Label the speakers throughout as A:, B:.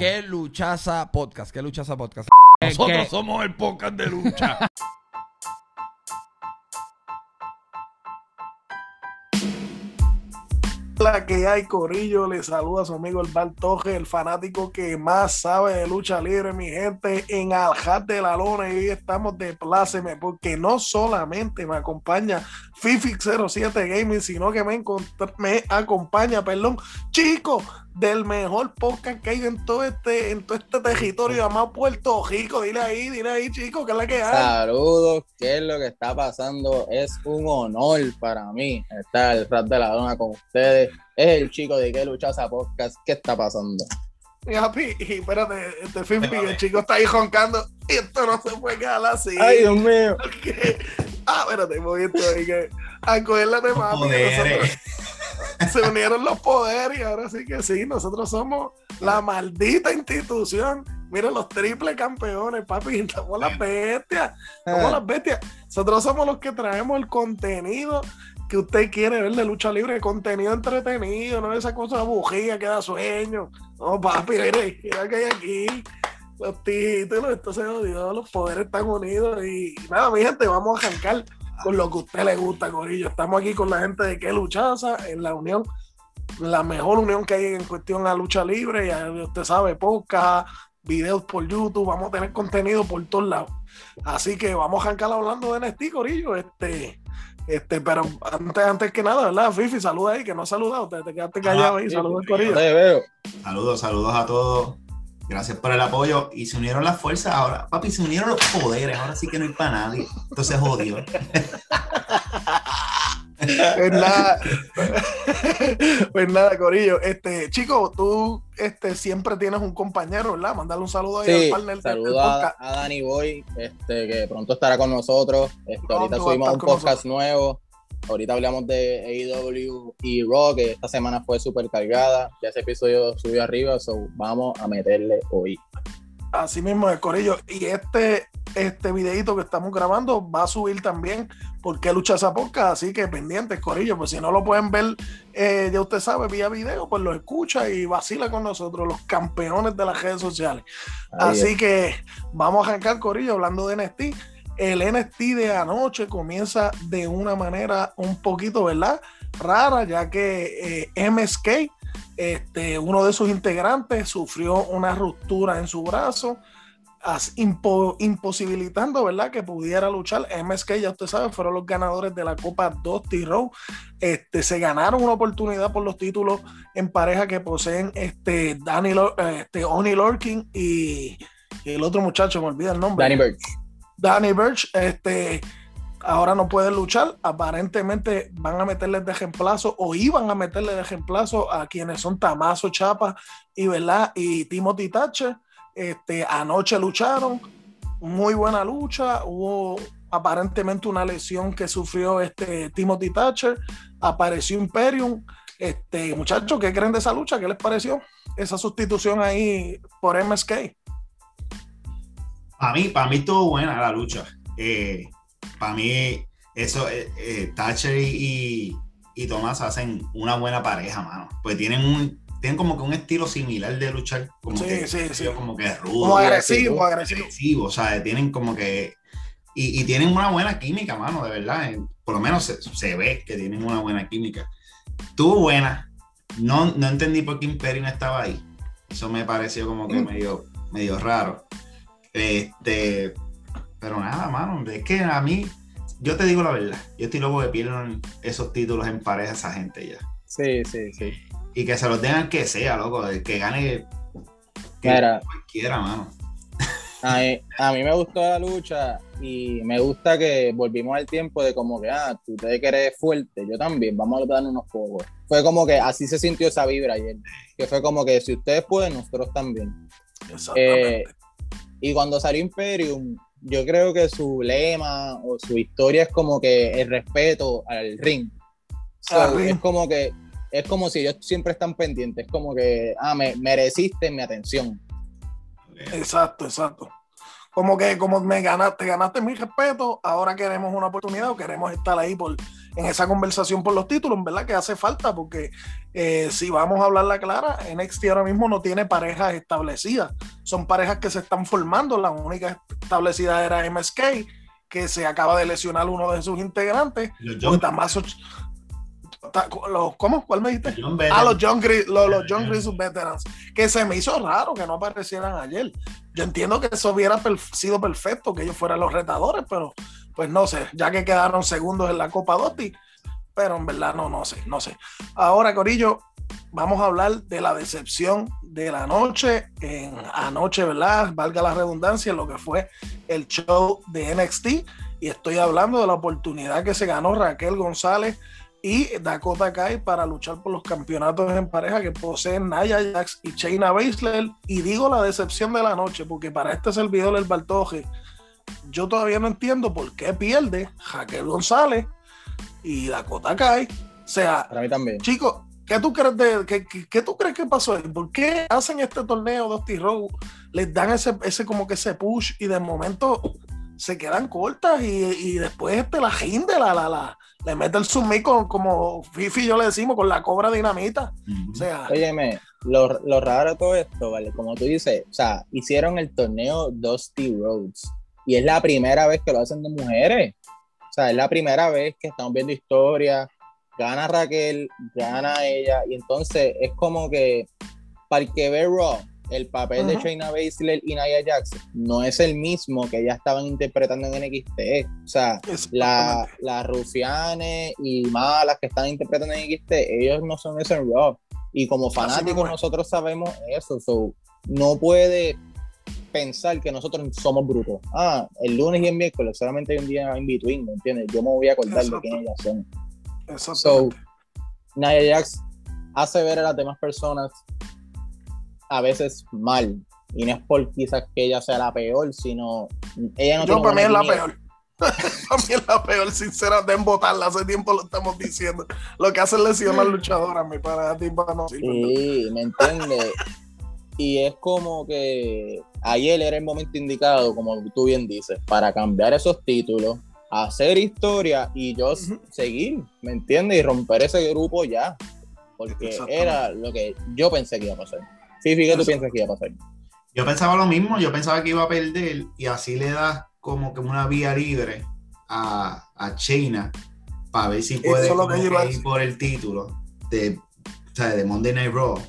A: ¿Qué luchaza podcast? ¿Qué luchaza podcast? Nosotros somos el podcast de lucha.
B: La que hay, Corillo, le saluda a su amigo el Bartoje, el fanático que más sabe de lucha libre, mi gente, en Aljat de la Lona. Y hoy estamos de pláceme porque no solamente me acompaña Fifi07 Gaming, sino que me, me acompaña, perdón, chico, del mejor podcast que hay en todo este, en todo este territorio llamado Puerto Rico. Dile ahí, dile ahí, chicos, ¿qué es la que hay?
C: Saludos, ¿qué es lo que está pasando? Es un honor para mí estar el rap de la dona con ustedes. Es el chico de que luchaza podcast. ¿Qué está pasando?
B: Y espérate, este Fifi, el chico está ahí joncando y esto no se puede quedar así.
C: Ay, Dios mío.
B: Ah, espérate, un momento ahí que a coger la temática. se unieron los poderes y ahora sí que sí, nosotros somos la maldita institución. Miren los triple campeones, papi, somos las bestias, somos ah. las bestias. Nosotros somos los que traemos el contenido que usted quiere ver de lucha libre, contenido entretenido, no esa cosa bujía que da sueño. No, papi, mire, mira que hay aquí. Los títulos, esto se odió, los poderes están unidos y nada, mi gente, vamos a arrancar con lo que a usted le gusta, Corillo. Estamos aquí con la gente de Que Luchaza, en la unión, la mejor unión que hay en cuestión a lucha libre. Ya usted sabe, podcast, videos por YouTube, vamos a tener contenido por todos lados. Así que vamos a arrancar hablando de NXT, Corillo. Este, este, pero antes, antes que nada, ¿verdad? Fifi, saluda ahí, que no has saludado, te, te quedaste callado ahí, saludos Corillo.
D: Saludos, saludos a todos. Gracias por el apoyo. Y se unieron las fuerzas ahora. Papi, se unieron los poderes. Ahora sí que no hay para nadie. Entonces jodió.
B: pues nada, pues nada, Corillo. Este, chico, tú este, siempre tienes un compañero, ¿verdad? Mandale un saludo ahí
C: al partner. Saludo a, a, Dani Boy, este, que pronto estará con nosotros. Este, ahorita subimos un podcast nuevo. Ahorita hablamos de AEW y Raw, que esta semana fue súper cargada. Ya ese episodio subió arriba, so vamos a meterle hoy.
B: Así mismo es, Corillo. Y este, este videito que estamos grabando va a subir también porque lucha esa podcast, así que pendientes, Corillo, pues si no lo pueden ver, eh, ya usted sabe, vía video, pues lo escucha y vacila con nosotros, los campeones de las redes sociales. así que vamos a arrancar, Corillo, hablando de NXT el NXT de anoche comienza de una manera un poquito, ¿verdad? Rara, ya que eh, MSK, este, uno de sus integrantes, sufrió una ruptura en su brazo, imposibilitando, ¿verdad?, que pudiera luchar. MSK, ya usted sabe, fueron los ganadores de la Copa Dusty Row. Este, se ganaron una oportunidad por los títulos en pareja que poseen este, Danny, este, Oni Lorkin y, el otro muchacho, me olvida el nombre.
C: Danny Birch.
B: Danny Birch, este, ahora no puede luchar. Aparentemente van a meterle de reemplazo o iban a meterle de reemplazo a quienes son Tamaso Chapa y, ¿verdad? y Timothy Thatcher. Este, anoche lucharon, muy buena lucha. Hubo aparentemente una lesión que sufrió este Timothy Thatcher. Apareció Imperium. Este, muchachos, ¿qué creen de esa lucha? ¿Qué les pareció? Esa sustitución ahí por MSK.
D: Para mí, para mí estuvo buena la lucha. Eh, para mí, eso, eh, eh, Thatcher y, y, Tomás hacen una buena pareja, mano. Pues tienen un, tienen como que un estilo similar de luchar, como
B: sí,
D: que,
B: sí, sí.
D: como que rudo.
B: Como agresivo, agresivo.
D: agresivo. O sea, tienen como que. Y, y, tienen una buena química, mano, de verdad. Por lo menos se, se, ve que tienen una buena química. Estuvo buena. No, no entendí por qué Imperium estaba ahí. Eso me pareció como que mm. medio, medio raro. Este, pero nada, mano, es que a mí, yo te digo la verdad, yo estoy loco que pierdan esos títulos en pareja esa gente ya.
C: Sí, sí, sí.
D: Y que se los tengan que sea, loco, que gane que cualquiera, mano.
C: A mí, a mí me gustó la lucha y me gusta que volvimos al tiempo de como que, ah, tú te querés fuerte, yo también, vamos a dar unos pocos. Fue como que así se sintió esa vibra ayer, que fue como que si ustedes pueden, nosotros también.
B: Exactamente.
C: Eh, y cuando salió Imperium, yo creo que su lema o su historia es como que el respeto al ring. Es como que es como si ellos siempre están pendientes, es como que, ah, me mereciste mi atención.
B: Exacto, exacto. Como que como me ganaste, ganaste mi respeto, ahora queremos una oportunidad o queremos estar ahí por en esa conversación por los títulos, ¿verdad? Que hace falta, porque eh, si vamos a hablar la clara, NXT ahora mismo no tiene parejas establecidas. Son parejas que se están formando. La única establecida era MSK, que se acaba de lesionar uno de sus integrantes. Los los, ¿Cómo? ¿Cuál me dijiste? ah, los John, Gris, los, los John Veterans. Que se me hizo raro que no aparecieran ayer. Yo entiendo que eso hubiera sido perfecto, que ellos fueran los retadores, pero pues no sé, ya que quedaron segundos en la Copa Dotti. Pero en verdad no, no sé, no sé. Ahora, Corillo, vamos a hablar de la decepción de la noche. En, anoche, ¿verdad? Valga la redundancia, lo que fue el show de NXT. Y estoy hablando de la oportunidad que se ganó Raquel González y Dakota Kai para luchar por los campeonatos en pareja que poseen Naya Jax y Shayna Baszler. Y digo la decepción de la noche, porque para este servidor el Baltoje, yo todavía no entiendo por qué pierde Raquel González y Dakota Kai. O sea,
C: para mí también.
B: Chicos, ¿qué tú crees de qué, qué, tú crees que pasó? ¿Por qué hacen este torneo Dusty Row? Les dan ese, ese como que ese push y de momento se quedan cortas y, después este, la gente la, la, la, le mete el submit como Fifi y yo le decimos, con la cobra dinamita. O sea.
C: Óyeme, lo, lo, raro de todo esto, ¿vale? Como tú dices, o sea, hicieron el torneo Dusty Roads y es la primera vez que lo hacen de mujeres. O sea, es la primera vez que estamos viendo historia. Gana Raquel, gana ella, y entonces es como que para el que ve Raw, el papel de Shayna Baszler y Nia Jax no es el mismo que ya estaban interpretando en NXT. O sea, las la rufianes y malas que están interpretando en NXT, ellos no son eso en Raw. Y como fanáticos nosotros sabemos eso. So, no puede pensar que nosotros somos brutos. Ah, el lunes y el miércoles solamente hay un día in between, ¿me entiendes? Yo me voy a acordar de quién ellas son. So, Nia Jax hace ver a las demás personas a veces mal. Y no es por quizás que ella sea la peor, sino ella no
B: Yo para mí es la peor. para mí es la peor, sincera, de embotarla. Hace tiempo lo estamos diciendo. Lo que hace es lesionar al luchador a mí para ti, para no.
C: Sí, ¿me entiendes? y es como que ayer era el momento indicado, como tú bien dices, para cambiar esos títulos, hacer historia y yo seguir, ¿me entiendes? Y romper ese grupo ya. Porque era lo que yo pensé que iba a pasar. Sí, ¿qué tú piensas que iba a pasar?
D: Yo pensaba lo mismo, yo pensaba que iba a perder y así le das como que una vía libre a, a China para ver si puede ir por el título de, o sea, de Monday Night Raw.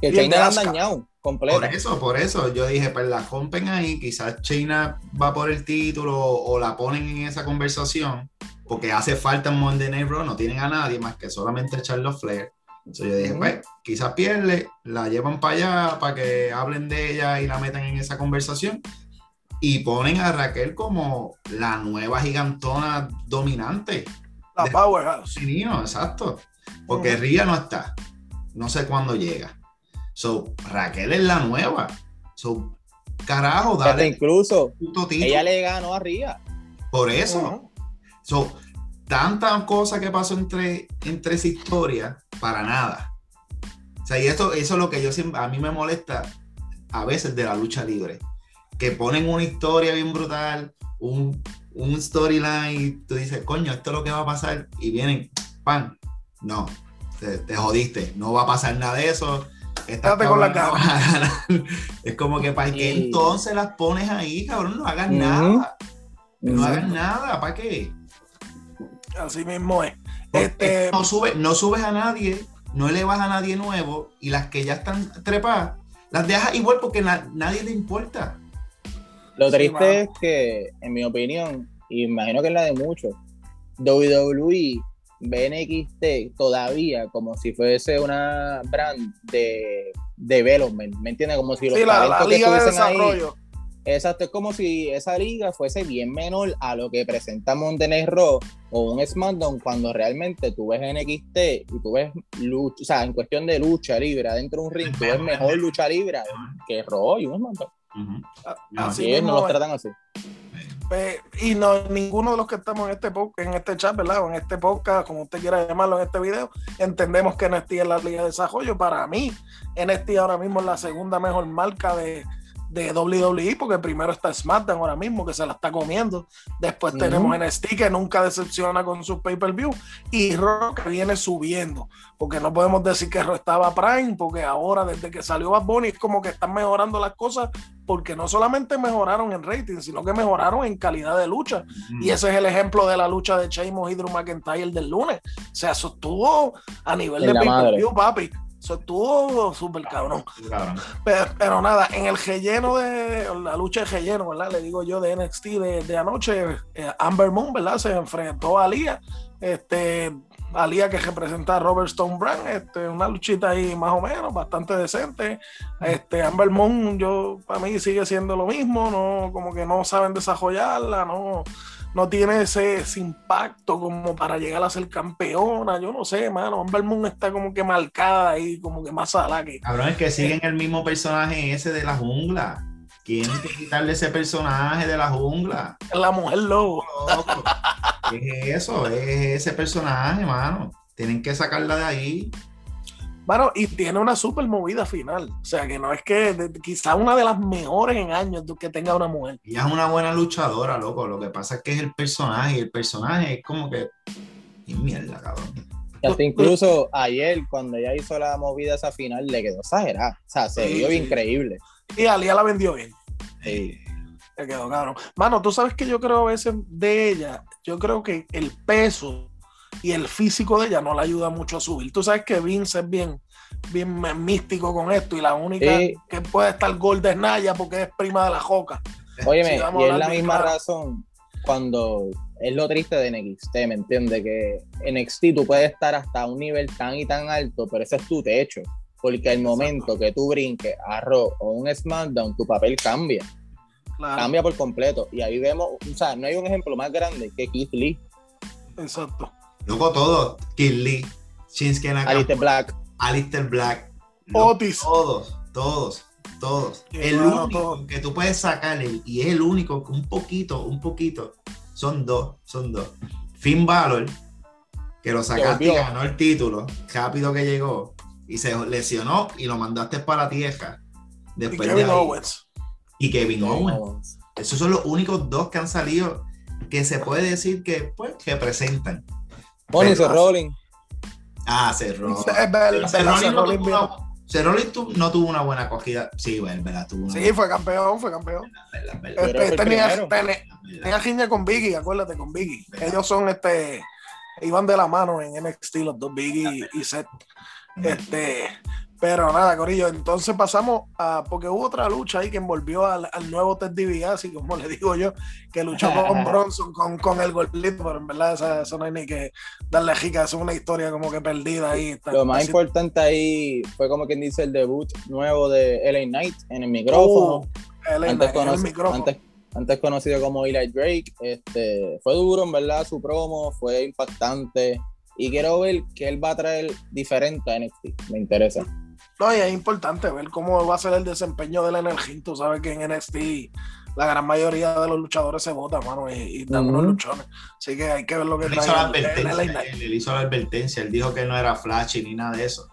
C: Que China la han dañado completo.
D: Por eso, por eso, yo dije, pues la rompen ahí, quizás China va por el título o, la ponen en esa conversación, porque hace falta en Monday Night Raw, no tienen a nadie más que solamente Charlotte Flair. Entonces yo dije, pues, quizás pierde, la llevan para allá para que hablen de ella y la metan en esa conversación. Y ponen a Raquel como la nueva gigantona dominante.
B: La powerhouse.
D: Sí, exacto. Porque Ría no está. No sé cuándo llega. So, Raquel es la nueva. So, carajo, dale.
C: incluso ella le ganó a Ría.
D: Por eso. So, tanta cosa que pasó entre, entre esa historia para nada. O sea, y esto, eso es lo que yo siempre, a mí me molesta a veces de la lucha libre. Que ponen una historia bien brutal, un, un storyline, y tú dices, coño, esto es lo que va a pasar, y vienen, pan, no, te, jodiste, no va a pasar nada de eso.
B: Estate con la cara.
D: es como que para que entonces las pones ahí, cabrón, no hagas nada. No hagas nada, ¿para qué?
B: Así mismo es.
D: Este, no, sube, no subes a nadie, no elevas a nadie nuevo y las que ya están trepadas, las dejas igual porque nadie te importa.
C: Lo triste es que, en mi opinión, y imagino que es la de muchos, WWE BNXT todavía como si fuese una brand de development, ¿me entiendes? Como si los
B: sí, la, liga de desarrollo.
C: Exacto, es como si esa liga fuese bien menor a lo que presenta Montenegro o un SmackDown cuando realmente tú ves NXT y tú ves lucha, o sea, en cuestión de lucha libre dentro de un ring, tú ves mejor lucha libre que Raw y un SmackDown. Así es, no los tratan así.
B: Y no, ninguno de los que estamos en este, en este chat, ¿verdad? O en este podcast, como usted quiera llamarlo en este video, entendemos que NXT es la liga de desarrollo. Para mí, NXT ahora mismo es la segunda mejor marca de, de WWE, porque primero está SmackDown ahora mismo, que se la está comiendo. Después tenemos NXT, que nunca decepciona con su pay-per-view. Y que viene subiendo. Porque no podemos decir que Raw estaba Prime, porque ahora, desde que salió Bad Bunny, es como que están mejorando las cosas, porque no solamente mejoraron en rating, sino que mejoraron en calidad de lucha. Y ese es el ejemplo de la lucha de Sheamus y Drew McIntyre del lunes. O sea, eso estuvo a nivel de pay-per-view, papi. Eso estuvo súper cabrón. Pero, nada, en el relleno de la lucha de relleno, ¿verdad? Le digo yo de NXT de, anoche, eh, Amber Moon, ¿verdad? Se enfrentó a Alía. Este, Alía que representa a Robert Stone Brand, este, una luchita ahí más o menos, bastante decente. Este, Amber Moon, yo, para mí sigue siendo lo mismo, no, como que no saben desarrollarla, no no tiene ese, impacto como para llegar a ser campeona. Yo no sé, mano. Amber Moon está como que marcada ahí, como que más sala que.
D: Cabrón, es que siguen el mismo personaje ese de la jungla. Tienen que quitarle ese personaje de la jungla.
B: La mujer lobo.
D: ¿Qué es eso? Es ese personaje, mano. Tienen que sacarla de ahí.
B: Bueno, y tiene una super movida final. O sea, que no es que quizá una de las mejores en años que tenga una mujer.
D: Ella es una buena luchadora, loco. Lo que pasa es que es el personaje. Y el personaje es como que. Y mierda, cabrón.
C: Y hasta incluso ayer, cuando ella hizo la movida esa final, le quedó exagerada. O sea, se vio increíble.
B: Y Alia la vendió bien. Sí. Le quedó cabrón. Mano, tú sabes que yo creo a veces de ella, yo creo que el peso y el físico de ella no le ayuda mucho a subir. Tú sabes que Vince es bien, bien místico con esto y la única que puede estar gorda es Naya porque es prima de la Joca.
C: Óyeme, y es la misma razón cuando es lo triste de NXT, ¿me entiendes? Que en NXT tú puedes estar hasta un nivel tan y tan alto, pero ese es tu techo. Porque al momento que tú brinques a Raw o un SmackDown, tu papel cambia. Cambia por completo. Y ahí vemos, o sea, no hay un ejemplo más grande que Keith Lee.
B: Exacto.
D: Luego todo, Kid Lee, Shinsuke Nakamura,
C: Alistair Black,
D: Alistair Black,
B: Otis.
D: Todos, todos, todos. el único que tú puedes sacar, y es el único, un poquito, un poquito, son dos, son dos. Finn Balor, que lo sacaste y ganó el título, rápido que llegó, y se lesionó y lo mandaste para la tierra. Después y Kevin Owens. Y Kevin Owens. Esos son los únicos dos que han salido que se puede decir que, pues, representan.
C: Bonnie Rolling.
D: Ah, Seth Rolling. no tuvo una buena acogida. Sí, bueno, verdad, tuvo una
B: Sí, fue campeón, fue campeón. Este, tenía, tenía, con Biggie, acuérdate, con Biggie. Ellos son, este, iban de la mano en NXT, los dos Biggie y Seth. Este, pero nada, Corillo, entonces pasamos a. Porque hubo otra lucha ahí que envolvió al, nuevo Ted DiBiase, como le digo yo, que luchó con Bronson, con, con el gordito, pero en verdad eso, no hay ni que darle jica, es una historia como que perdida ahí.
C: Lo más importante ahí fue como quien dice el debut nuevo de LA Knight en el micrófono. Uh, antes, el micrófono. Antes, conocido como Eli Drake, este, fue duro en verdad su promo, fue impactante. Y quiero ver qué él va a traer diferente a NXT. Me interesa.
B: No, y es importante ver cómo va a ser el desempeño del NXT. Tú sabes que en NXT la gran mayoría de los luchadores se votan, mano, y, dan unos luchones. Así que hay que ver lo que él
D: hizo, la advertencia, él, hizo la advertencia, él dijo que no era flashy ni nada de eso.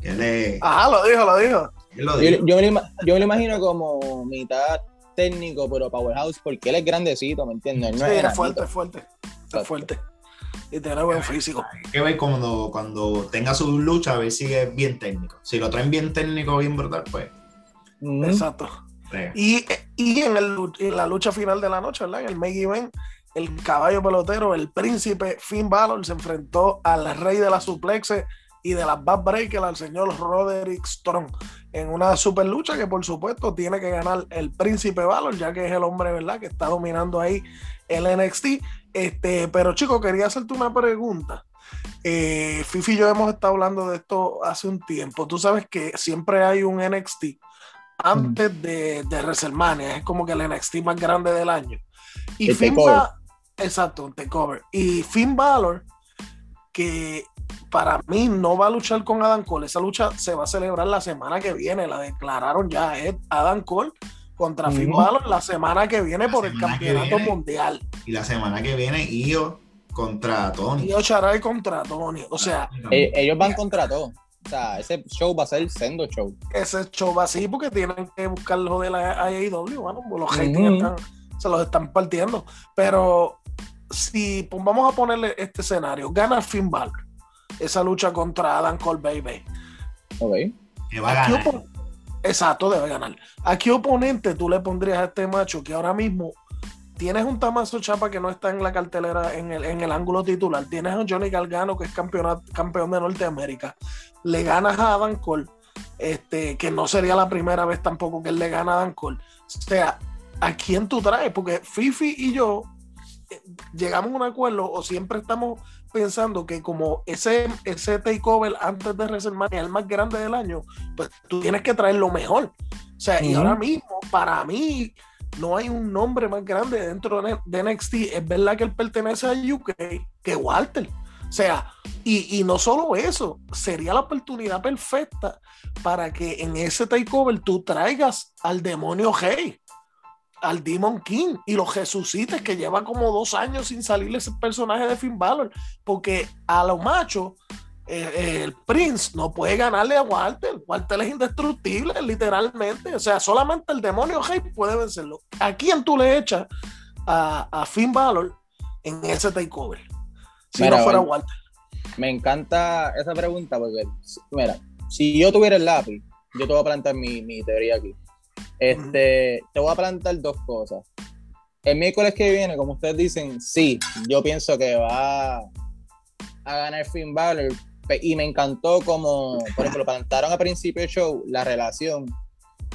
D: Que le...
B: Ajá, lo dijo, lo dijo.
C: Yo, me lo, imagino como mitad técnico, pero powerhouse, porque él es grandecito, ¿me entiendes?
B: No sí, es, fuerte, es fuerte, es fuerte y tener buen físico.
D: Hay que ver cuando, cuando tenga su lucha, a ver si es bien técnico. Si lo traen bien técnico, bien brutal, pues.
B: Exacto. Y, y en, el, en, la lucha final de la noche, ¿verdad? En el Make Event, el caballo pelotero, el príncipe Finn Balor se enfrentó al rey de la suplexe y de las Bad Breakers, al señor Roderick Strong, en una super lucha que por supuesto tiene que ganar el príncipe Balor, ya que es el hombre, ¿verdad?, que está dominando ahí el NXT. Este, pero chico, quería hacerte una pregunta. Eh, Fifi y yo hemos estado hablando de esto hace un tiempo. Tú sabes que siempre hay un NXT antes de, de WrestleMania, es como que el NXT más grande del año. Y Finn Balor, exacto, un takeover. Y Finn Balor, que para mí no va a luchar con Adam Cole, esa lucha se va a celebrar la semana que viene, la declararon ya, es Adam Cole contra Finn Balor la semana que viene por el campeonato mundial.
D: Y la semana que viene, Io contra Tony.
B: Io Charay contra Tony. O sea,
C: ellos van contra todo. O sea, ese show va a ser el sendo show.
B: Ese show va así porque tienen que buscar lo de la AEW, bueno, los haters se los están partiendo. Pero si pues, vamos a ponerle este escenario, gana Finn Balor esa lucha contra Adam Cole Baby.
C: Ok.
D: Que va a ganar.
B: Exacto, debe ganar. ¿A qué oponente tú le pondrías a este macho que ahora mismo tienes un Tamazo Chapa que no está en la cartelera en el, en el ángulo titular? Tienes a Johnny Galgano que es campeón, campeón de Norteamérica. Le ganas a Adam Cole, este, que no sería la primera vez tampoco que él le gana a Adam Cole. O sea, ¿a quién tú traes? Porque Fifi y yo eh, llegamos a un acuerdo o siempre estamos pensando que como ese, ese takeover antes de WrestleMania es el más grande del año, pues tú tienes que traer lo mejor. O sea, y ahora mismo, para mí, no hay un nombre más grande dentro de NXT. Es verdad que él pertenece a UK que Walter. O sea, y, y, no solo eso, sería la oportunidad perfecta para que en ese takeover tú traigas al demonio Hey al Demon King y los resucites que lleva como dos años sin salirle ese personaje de Finn Balor, porque a los machos eh, eh, el Prince no puede ganarle a Walter. Walter es indestructible, literalmente. O sea, solamente el demonio Hey puede vencerlo. ¿A quién tú le echas a, a Finn Balor en ese takeover? Si no fuera Walter.
C: Me encanta esa pregunta porque, mira, si yo tuviera el lápiz, yo te voy a plantear mi, mi teoría aquí. Este, te voy a plantar dos cosas. El miércoles que viene, como ustedes dicen, sí, yo pienso que va a ganar Finn Balor. Y me encantó como, por ejemplo, plantaron a principio del show la relación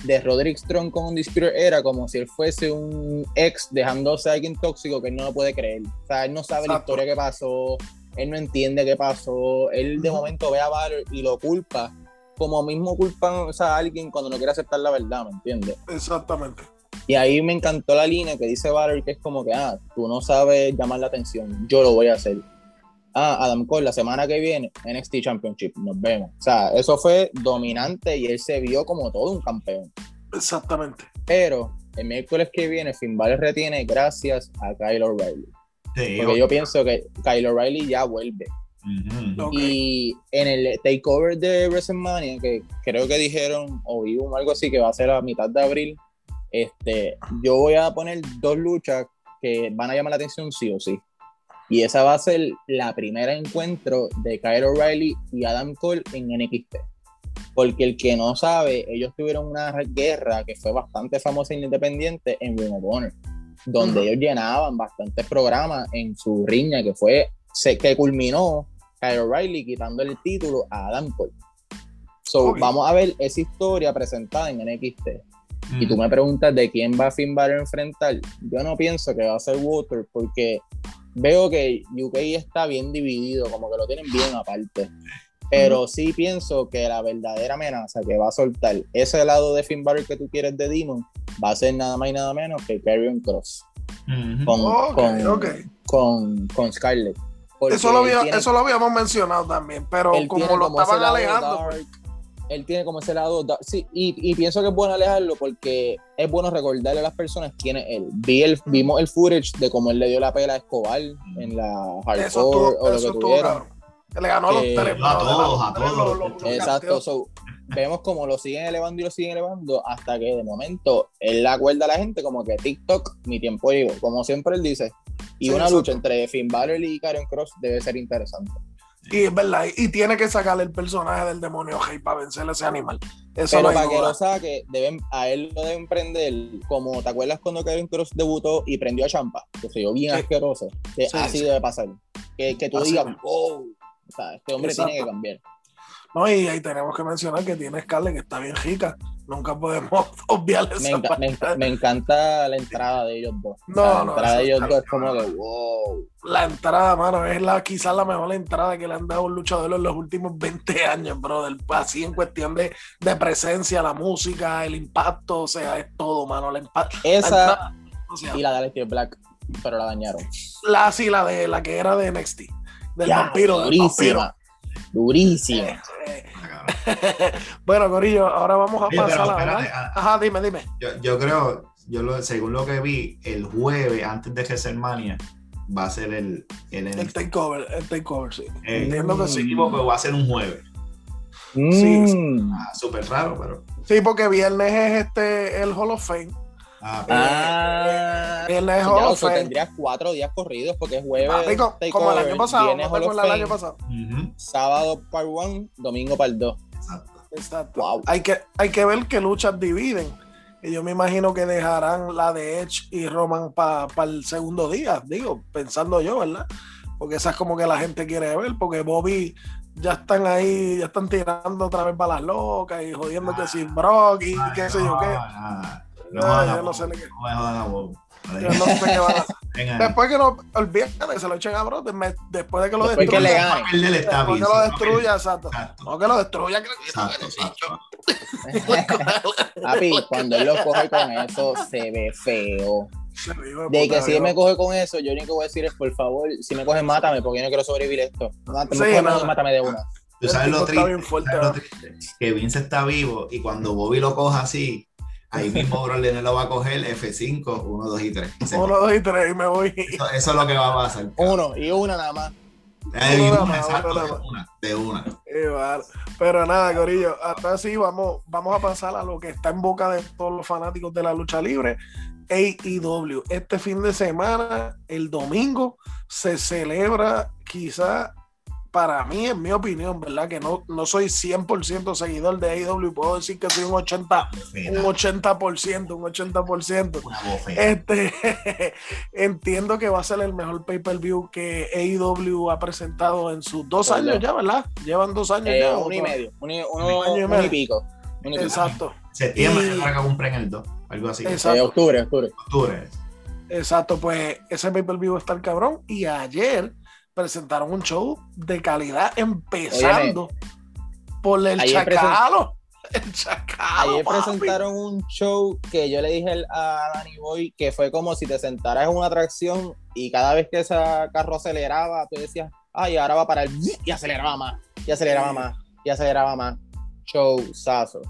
C: de Roderick Strong con un Disputer era como si él fuese un ex dejándose a alguien tóxico que él no lo puede creer. O sea, él no sabe la historia que pasó, él no entiende qué pasó, él de momento ve a Balor y lo culpa como mismo culpan a alguien cuando no quiere aceptar la verdad, ¿me entiendes?
B: Exactamente.
C: Y ahí me encantó la línea que dice Barry, que es como que, ah, tú no sabes llamar la atención, yo lo voy a hacer. Ah, Adam Cole, la semana que viene, NXT Championship, nos vemos. O sea, eso fue dominante y él se vio como todo un campeón.
B: Exactamente.
C: Pero el miércoles que viene, Finn Balor retiene gracias a Kyle O'Reilly. Porque yo pienso que Kyle O'Reilly ya vuelve. Y en el takeover de WrestleMania, que creo que dijeron, o vi algo así, que va a ser a mitad de abril, este, yo voy a poner dos luchas que van a llamar la atención sí o sí. Y esa va a ser la primera encuentro de Kyle O'Reilly y Adam Cole en NXT. Porque el que no sabe, ellos tuvieron una guerra que fue bastante famosa e independiente en Ring of Honor, donde ellos llenaban bastantes programas en su riña, que fue que culminó Kyle O'Reilly quitando el título a Adam Cole. So, vamos a ver esa historia presentada en NXT. Y tú me preguntas de quién va a Finn Balor a enfrentar. Yo no pienso que va a ser Water porque veo que UK está bien dividido, como que lo tienen bien aparte. Pero sí pienso que la verdadera amenaza que va a soltar ese lado de Finn Balor que tú quieres de Demon va a ser nada más y nada menos que Karrion Cross. con, con, con Scarlett.
B: Eso lo, eso lo, habíamos mencionado también, pero como lo estaban alejando.
C: él tiene como ese lado. Sí, y, pienso que es bueno alejarlo porque es bueno recordarle a las personas quién es él. Vi el, vimos el footage de cómo él le dio la pela a Escobar en la hardcore o lo que tuvieron.
B: Le ganó a los tres.
D: A todos, a todos.
C: Exacto. Vemos como lo siguen elevando y lo siguen elevando hasta que de momento él acuerda a la gente como que TikTok, mi tiempo llegó. Como siempre él dice, y una lucha entre Finn Balor y Karen Cross debe ser interesante.
B: Y es verdad, y tiene que sacarle el personaje del demonio Hey para vencer a ese animal.
C: Eso Pero para que lo saque, deben, a él lo deben prender, como te acuerdas cuando Karen Cross debutó y prendió a Champa, que se yo bien asqueroso. Que así debe pasar. Que, que tú digas, wow, este hombre tiene que cambiar.
B: No, y ahí tenemos que mencionar que tiene Scarlett que está bien rica. Nunca podemos obviar esa
C: me, me, encanta la entrada de ellos dos. No, la entrada de ellos dos es como de wow.
B: La entrada, mano, es la, quizás la mejor entrada que le han dado un luchador en los últimos 20 años, brother. Así en cuestión de, de presencia, la música, el impacto, o sea, es todo, mano. La
C: Esa y la de Alexia Black, pero la dañaron.
B: La, sí, la de la que era de NXT. Del vampiro, del vampiro.
C: Durísimo.
B: bueno, Corillo, ahora vamos a pasar a la. Ah, Ajá, dime, dime.
D: Yo, creo, yo lo, según lo que vi, el jueves antes de WrestleMania va a ser el.
B: El, el takeover, el takeover, sí.
D: Eh, que sí. Pues va a ser un jueves.
B: Sí,
D: mm. ah, súper raro, pero.
B: Sí, porque viernes es este el Hall of Fame.
C: Ah, ah Hall of Fame. tendrías cuatro días corridos porque es jueves.
B: como el año pasado, no el año pasado.
C: Sábado para one, domingo para el 2.
B: Exacto. Exacto. Hay, que, hay que ver qué luchas dividen. Y yo me imagino que dejarán la de Edge y Roman para el segundo día, digo, pensando yo, ¿verdad? Porque esa es como que la gente quiere ver, porque Bobby ya están ahí, ya están tirando otra vez para las locas y jodiendo que sin Brock y qué sé yo qué. No, yo no sé ni qué. Yo no sé qué van a hacer. Después que no, olvídate que se lo echen a Brock, después de que lo
C: destruya.
B: Que
C: le
B: gane. Después que lo destruya, exacto. No que lo destruya, que exacto, exacto.
C: Papi, cuando él lo coge con eso, se ve feo. De que si él me coge con eso, yo lo único que voy a decir es, por favor, si me coges, mátame, porque yo no quiero sobrevivir esto. Mátame, de una.
D: Tú sabes lo, triste, que Vince está vivo y cuando Bobby lo coja así, ahí mismo Broly lo va a coger F5, 1, 2 y 3.
B: 1, 2 y 3 y me voy.
D: Eso, eso, es lo que va a pasar.
C: Uno y una nada más.
D: de, una, de una.
B: Pero nada, Corillo, hasta así vamos, vamos a pasar a lo que está en boca de todos los fanáticos de la lucha libre. AEW. Este fin de semana, el domingo, se celebra quizá para mí, en mi opinión, ¿verdad? Que no, no soy 100% seguidor de AEW, puedo decir que soy un 80%, un 80%, un 80%. Este, entiendo que va a ser el mejor pay-per-view que AEW ha presentado en sus dos años ya, ¿verdad? Llevan dos años
C: eh,
B: ya.
C: Uno y medio, uno, año y, medio. pico.
B: Exacto.
D: Septiembre y... que compren el 2, algo así.
C: Exacto. Eh, octubre, octubre.
D: Octubre.
B: Exacto, pues ese pay-per-view está el cabrón. Y ayer presentaron un show de calidad, empezando por el chacalo. El chacalo.
C: Ayer presentaron un show que yo le dije a Danny Boy que fue como si te sentaras en una atracción y cada vez que ese carro aceleraba, tú decías, ay, ahora va para el. y aceleraba más, y aceleraba más, y aceleraba más. Show sazo.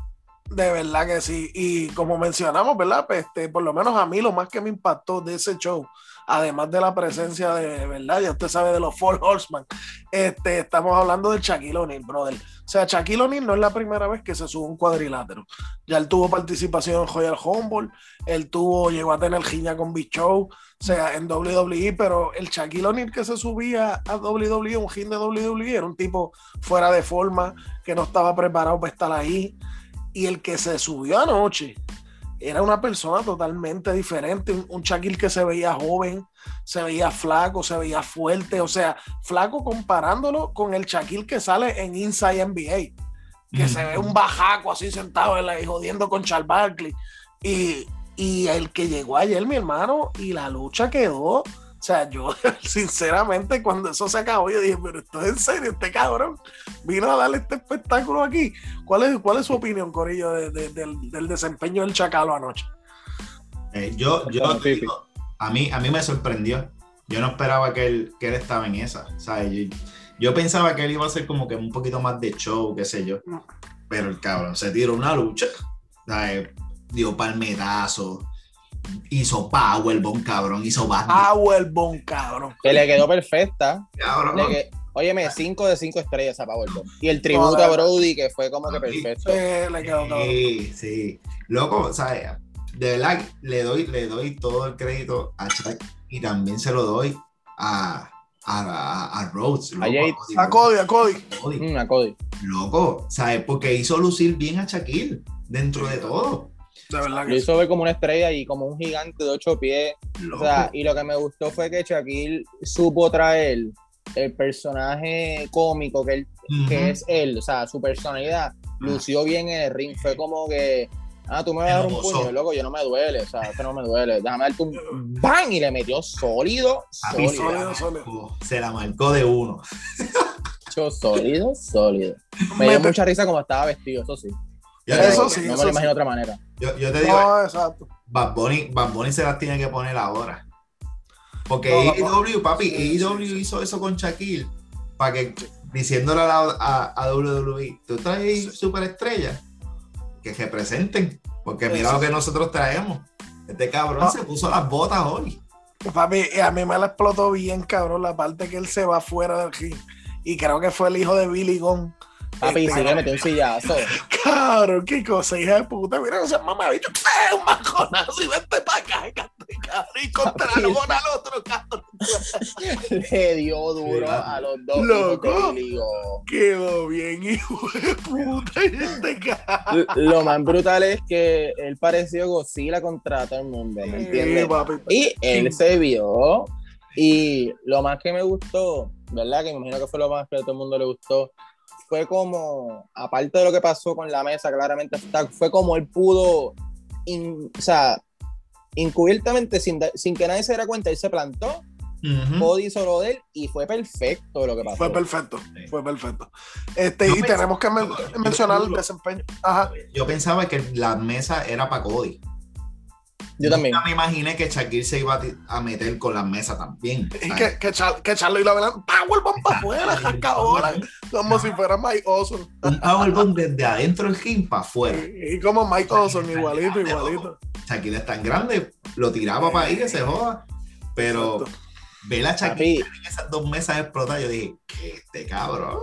B: De verdad que sí. Y como mencionamos, ¿verdad? Pues, este, por lo menos a mí lo más que me impactó de ese show, además de la presencia de, ¿verdad? Ya usted sabe de los Four Horsemen, este, estamos hablando del Shaquille O'Neal, brother. O sea, Shaquille O'Neal no es la primera vez que se sube un cuadrilátero. Ya él tuvo participación en Royal Humble, él tuvo, llegó a tener giña con Big Show, o sea, en WWE, pero el Shaquille O'Neal que se subía a WWE, un gin de WWE, era un tipo fuera de forma, que no estaba preparado para estar ahí y el que se subió anoche era una persona totalmente diferente, un, Shaquille que se veía joven, se veía flaco, se veía fuerte, o sea, flaco comparándolo con el Shaquille que sale en Inside NBA, que se ve un bajaco así sentado y jodiendo con Charles Barkley. Y, y el que llegó ayer, mi hermano, y la lucha quedó o sea, yo sinceramente cuando eso se acabó, yo dije, pero esto es en serio, este cabrón vino a darle este espectáculo aquí. ¿Cuál es, cuál es su opinión, Corillo, del, desempeño del Chacalo anoche?
D: Eh, yo, yo a mí, a mí me sorprendió. Yo no esperaba que él, que él estaba en esa. Yo, pensaba que él iba a ser como que un poquito más de show, qué sé yo. Pero el cabrón se tiró una lucha. Dio palmetazo hizo Powerbomb, cabrón, hizo
B: Powerbomb, cabrón.
C: Que le quedó perfecta. Cabrón. óyeme, 5 de 5 estrellas a Powerbomb. Y el tributo a Brody, que fue como que perfecto.
B: Sí, le quedó
D: Sí, sí. Loco, ¿sabes? De verdad, le doy, le doy todo el crédito a Chuck y también se lo doy a, a, a, Rhodes.
B: a, Cody, a Cody.
C: Mm, a Cody.
D: Loco, ¿sabes? Porque hizo lucir bien a Shaquille dentro de todo.
C: Lo hizo ver como una estrella y como un gigante de ocho pies. O sea, y lo que me gustó fue que Shaquille supo traer el personaje cómico que, él, que es él, o sea, su personalidad, lució bien en el ring. Fue como que, ah, tú me vas a dar un puño, loco, yo no me duele, o sea, esto no me duele. Déjame darte un ¡bang! Y le metió sólido, sólido.
D: sólido, Se la marcó de uno.
C: sólido, sólido. Me dio mucha risa como estaba vestido, eso sí.
B: Eso sí.
C: No me lo imagino de otra manera.
D: Yo, yo te digo, no, exacto. Bad Bunny, Bad Bunny se las tiene que poner ahora. Porque no, papi, AEW hizo eso con Shaquille para que diciéndole a, a, WWE, tú traes superestrellas que representen, porque mira lo que nosotros traemos. Este cabrón se puso las botas hoy.
B: Papi, a mí me la explotó bien, cabrón, la parte que él se va fuera del ring. Y creo que fue el hijo de Billy Gunn
C: Papi,
B: Este,
C: sí le metió un sillazo.
B: Cabrón, qué cosa, hija de puta. Mira, o sea, mamá, bicho, un maconazo y vente para acá, cabrón, y contra lona al otro, cabrón.
C: Le dio duro a los dos.
B: Loco. Quedó bien, hijo de puta, y este cabrón.
C: Lo más brutal es que él pareció Godzilla contra todo el mundo, ¿me entiendes?
B: Sí, papi.
C: Y él se vio. Y lo más que me gustó, ¿verdad? Que me imagino que fue lo más que a todo el mundo le gustó. Fue como, aparte de lo que pasó con la mesa, claramente, fue como él pudo, in- o sea, encubiertamente, sin, da- sin que nadie se diera cuenta, él se plantó,
D: Ujú.
C: Cody hizo lo de él y fue perfecto lo que pasó.
B: Fue perfecto,
D: Sí.
B: fue perfecto. Este,
D: Yo
B: y
D: pensé-
B: tenemos que men-
D: yo-
B: mencionar
D: yo-
B: el desempeño. Ajá.
D: Yo pensaba que la mesa era para Cody.
C: Yo también.
D: Nunca me imaginé que Shakir se iba a meter con la mesa también.
B: Y que, que, Char- que Charlo y la Belán ¡Powerbomb para afuera! la- como si fuera Mike Awesome.
D: Un powerbomb desde adentro del ring para afuera.
B: Y, y como Mike Awesome, igualito, igualito.
D: Shakir es tan grande, lo tiraba para ahí que se joda. Pero
B: Exacto.
D: ver a Shakir en esas dos mesas explotar, yo dije, ¿qué este cabrón?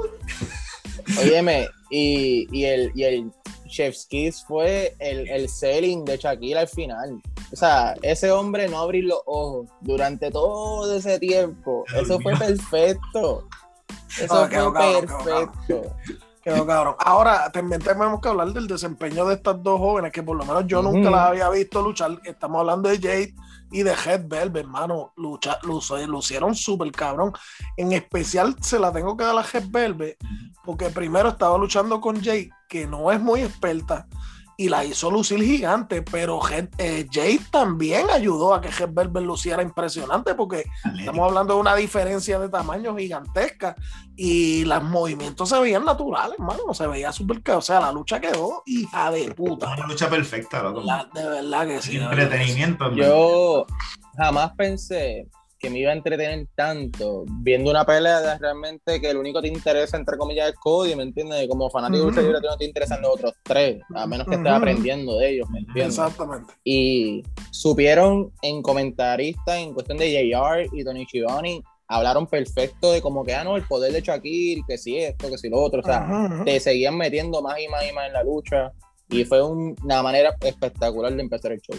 C: óyeme, y, y el, y el Chef's Kiss fue el, el selling de Shakira al final. O sea, ese hombre no abrir los ojos durante todo ese tiempo. Eso fue perfecto. Eso fue
B: quedó cabrón.
C: perfecto.
B: Quedó cabrón. Ahora, también tenemos que hablar del desempeño de estas dos jóvenes, que por lo menos yo nunca las había visto luchar. Estamos hablando de Jade y de Head Velvet, hermano. Lucha, luce- lucieron súper cabrón. En especial se la tengo que dar a Head Velvet, porque primero estaba luchando con Jade, que no es muy experta, y la hizo lucir gigante, pero eh, Jade también ayudó a que Head Velvet luciera impresionante, porque Estamos hablando de una diferencia de tamaño gigantesca y los movimientos se veían naturales, hermano. Se veía súper. O sea, la lucha quedó hija de puta.
D: Una lucha perfecta, loco.
B: La- de verdad que sí. de verdad que sí.
D: Entretenimiento.
C: Yo jamás pensé que me iba a entretener tanto viendo una pelea de realmente que el único que te interesa, entre comillas, es Cody, ¿me entiendes? Como fanático de libre, a ti no te interesan los otros tres, a menos que estés
B: Ujú.
C: aprendiendo de ellos, ¿me entiendes?
B: Exactamente.
C: Y supieron en comentaristas, en cuestión de JR y Tony Schiavone, hablaron perfecto de como que, ah, no, el poder de Shakir, que si esto, que si lo otro, o sea,
B: Ujú, ujú.
C: te seguían metiendo más y más y más en la lucha. Y fue un- una manera espectacular de empezar el show.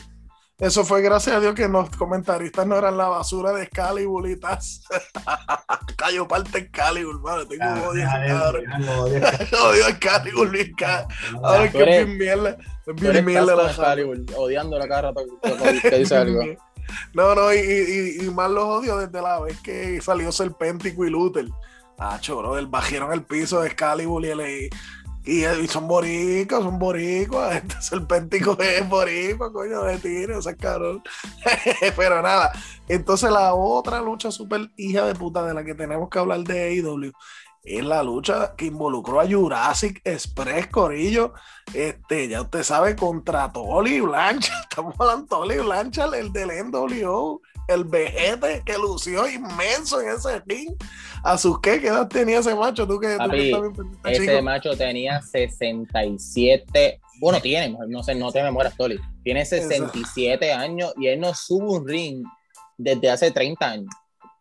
B: Eso fue gracias a Dios que los comentaristas no eran la basura de Excalibur y tas. Cayó parte Excalibur, hermano. Tengo
D: Ah,
B: odio a ese
D: déjale,
B: cabrón.
D: déjalo, déjalo.
B: Odio a Excalibur, bien ca- Ahora es que es bien mierda. Es bien mierda la
C: Excalibur, odiándola cada rato que- que dice algo.
B: No, no, y, y, y más los odio desde la vez que salió Serpéntico y Luther. Ah, choro, el bajaron el piso de Excalibur y, el, y, son boricos, son boricos. Este Serpéntico es boricua, coño, de tiro, ese cabrón. Pero nada, entonces la otra lucha súper hija de puta de la que tenemos que hablar de AEW es la lucha que involucró a Jurassic Express Corillo. Este, ya usted sabe, contra Tolly Blanchard. Estamos hablando de Tolly Blanchard, el del NWO, el vejete que lució inmenso en ese ring. ¿A sus qué? ¿Qué edad tenía ese macho? Tú que, tú que
C: Papi,
B: estás pendiente,
C: Ese
B: chico.
C: macho tenía 67. Bueno, tiene, no sé, no te me mueras, Toli. Tiene 67 años y él no sube un ring desde hace 30 años.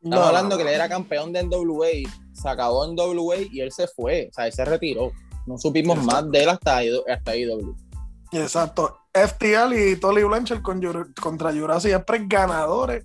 C: Estamos
B: No,
C: hablando que él era campeón de NWA, se acabó en NWA y él se fue, o sea, él se retiró. No supimos
B: Exacto.
C: más de él hasta, hasta IW.
B: Exacto. FTL y Tolly Blanchard con contra Jurassic Express ganadores.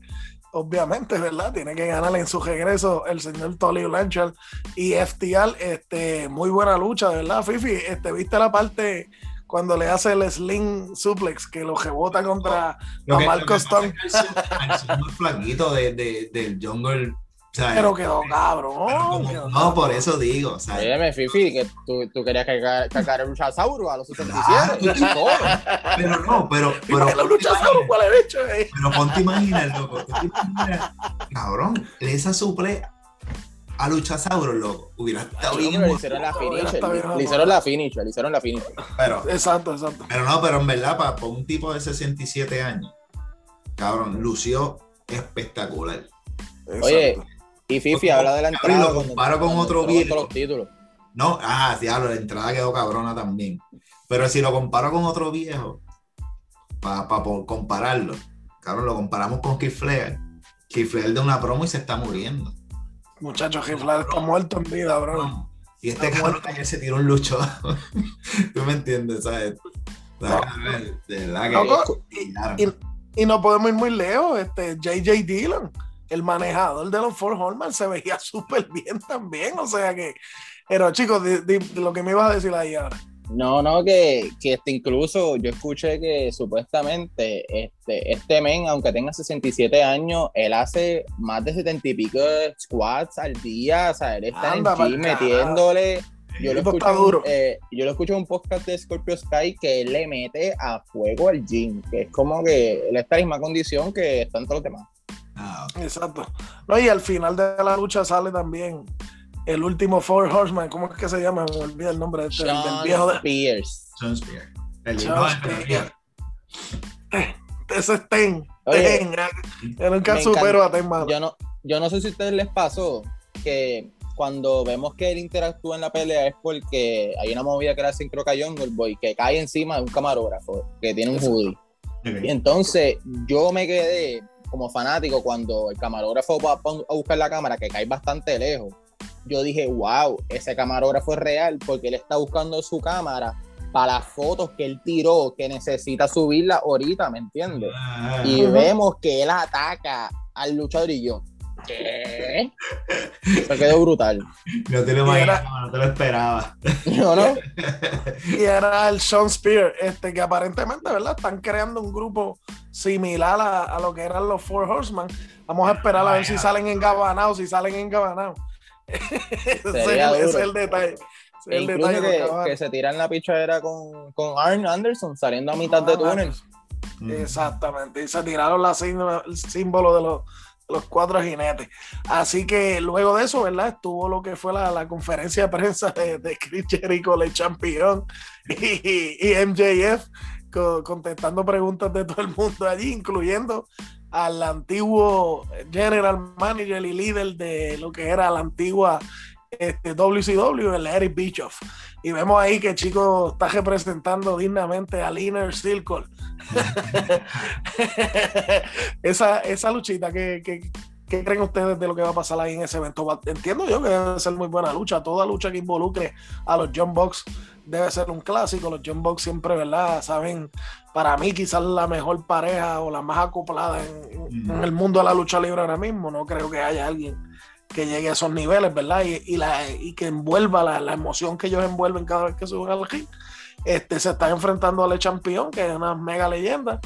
B: Obviamente, ¿verdad? Tiene que ganar en su regreso el señor Tolly Blanchard y FTL. Este, muy buena lucha, verdad, Fifi. Este, ¿Viste la parte cuando le hace el sling suplex que lo rebota contra
D: Lo
B: a
D: que-
B: Marco
D: que pasa
B: Stone?
D: el el muy flaquito de, de- del jungle. Sea,
B: Pero quedó cabrón.
D: pero como-
B: quedó
D: no, por eso digo. O sea,
C: Óyeme, Fifi, que tú, tú querías cagar, cagar el luchasauro a los 67.
D: Ah, pero no, pero, pero,
B: para la lucha solo, ¿cuál es hecho? eh?
D: pero ponte a imaginar, loco. ponte imaginar, cabrón, esa suple a Luchasauro, loco. Hubiera estado bien.
C: pero le hicieron la finisher. Le hicieron la finisher, le hicieron la finisher.
D: Pero,
B: Exacto, exacto.
D: pero no, pero en verdad, para, para un tipo de 67 años, cabrón, lució espectacular.
C: Oye,
B: exacto.
C: Y Fifi habla de la entrada.
D: lo
C: cuando-
D: comparo con otro viejo.
C: los títulos.
D: No, ah, diablo, la entrada quedó cabrona también. Pero si lo comparo con otro viejo, para compararlo, cabrón, lo comparamos con Keith Flair. Keith Flair de una promo y se está muriendo.
B: Muchachos, Giflar está muerto en vida, bro.
D: No, Y este cabrón ayer se tiró un lucho. Tú me entiendes, ¿sabes?
B: De verdad que. y, no podemos ir muy lejos. Este, JJ Dillon, el manejador de los Four Horsemen, se veía súper bien también. O sea que. Pero chicos, lo que me ibas a decir ahí ahora.
C: No, no, que, que este, incluso yo escuché que supuestamente este, este men, aunque tenga 67 años, él hace más de 70 y pico de squats al día, o sea, él está en el gym metiéndole. Yo lo, escucho, eh, yo lo escucho en un podcast de Scorpio Sky que él le mete a fuego al gym, que es como que él está en la misma condición que están todos los demás.
B: Ah, Exacto. No, y al final de la lucha sale también el último Four Horseman, ¿cómo es que se llama? Me olvidé el nombre este, del viejo de.
C: Spears.
D: John Spears. El
B: John Spears. Ese es Ten. Ten. Yo nunca supero a Ten,
C: Yo no, yo no sé si a ustedes les pasó que cuando vemos que él interactúa en la pelea es porque hay una movida que era Syncro Jungle Boy que cae encima de un camarógrafo que tiene un hoodie. Y entonces yo me quedé como fanático cuando el camarógrafo va a buscar la cámara que cae bastante lejos yo dije, wow, ese camarógrafo es real porque él está buscando su cámara para las fotos que él tiró, que necesita subirla ahorita, ¿me entiendes? Ah. Y vemos que él ataca al luchador y yo, ¿qué? Se quedó brutal.
D: No te lo no te lo esperaba.
C: No, no.
B: y era el Sean Spear, este, que aparentemente, ¿verdad? Están creando un grupo similar a, lo que eran los Four Horsemen. Vamos a esperar a ver si salen en Gabanao, si salen en Gabanao. ese es el detalle.
C: el detalle que, se tiran la pichadera con, con Arn Anderson saliendo a mitad de túnel.
B: Exactamente, y se tiraron la el símbolo de los, los, cuatro jinetes. Así que luego de eso, ¿verdad? Estuvo lo que fue la, la conferencia de prensa de, de Chris Jericho, el campeón, y, y, MJF contestando preguntas de todo el mundo allí, incluyendo al antiguo general manager y líder de lo que era la antigua este, WCW, el Eric Bischoff. Y vemos ahí que el chico está representando dignamente al Inner Circle. esa, esa luchita, ¿qué, ¿qué, creen ustedes de lo que va a pasar ahí en ese evento? Entiendo yo que debe ser muy buena lucha. Toda lucha que involucre a los John Box debe ser un clásico. Los John Box siempre, ¿verdad? Saben, para mí quizás la mejor pareja o la más acoplada en, el mundo de la lucha libre ahora mismo. No creo que haya alguien que llegue a esos niveles, ¿verdad? Y, la, y que envuelva la, la, emoción que ellos envuelven cada vez que suben al ring. Este, se está enfrentando al Champion, que es una mega leyenda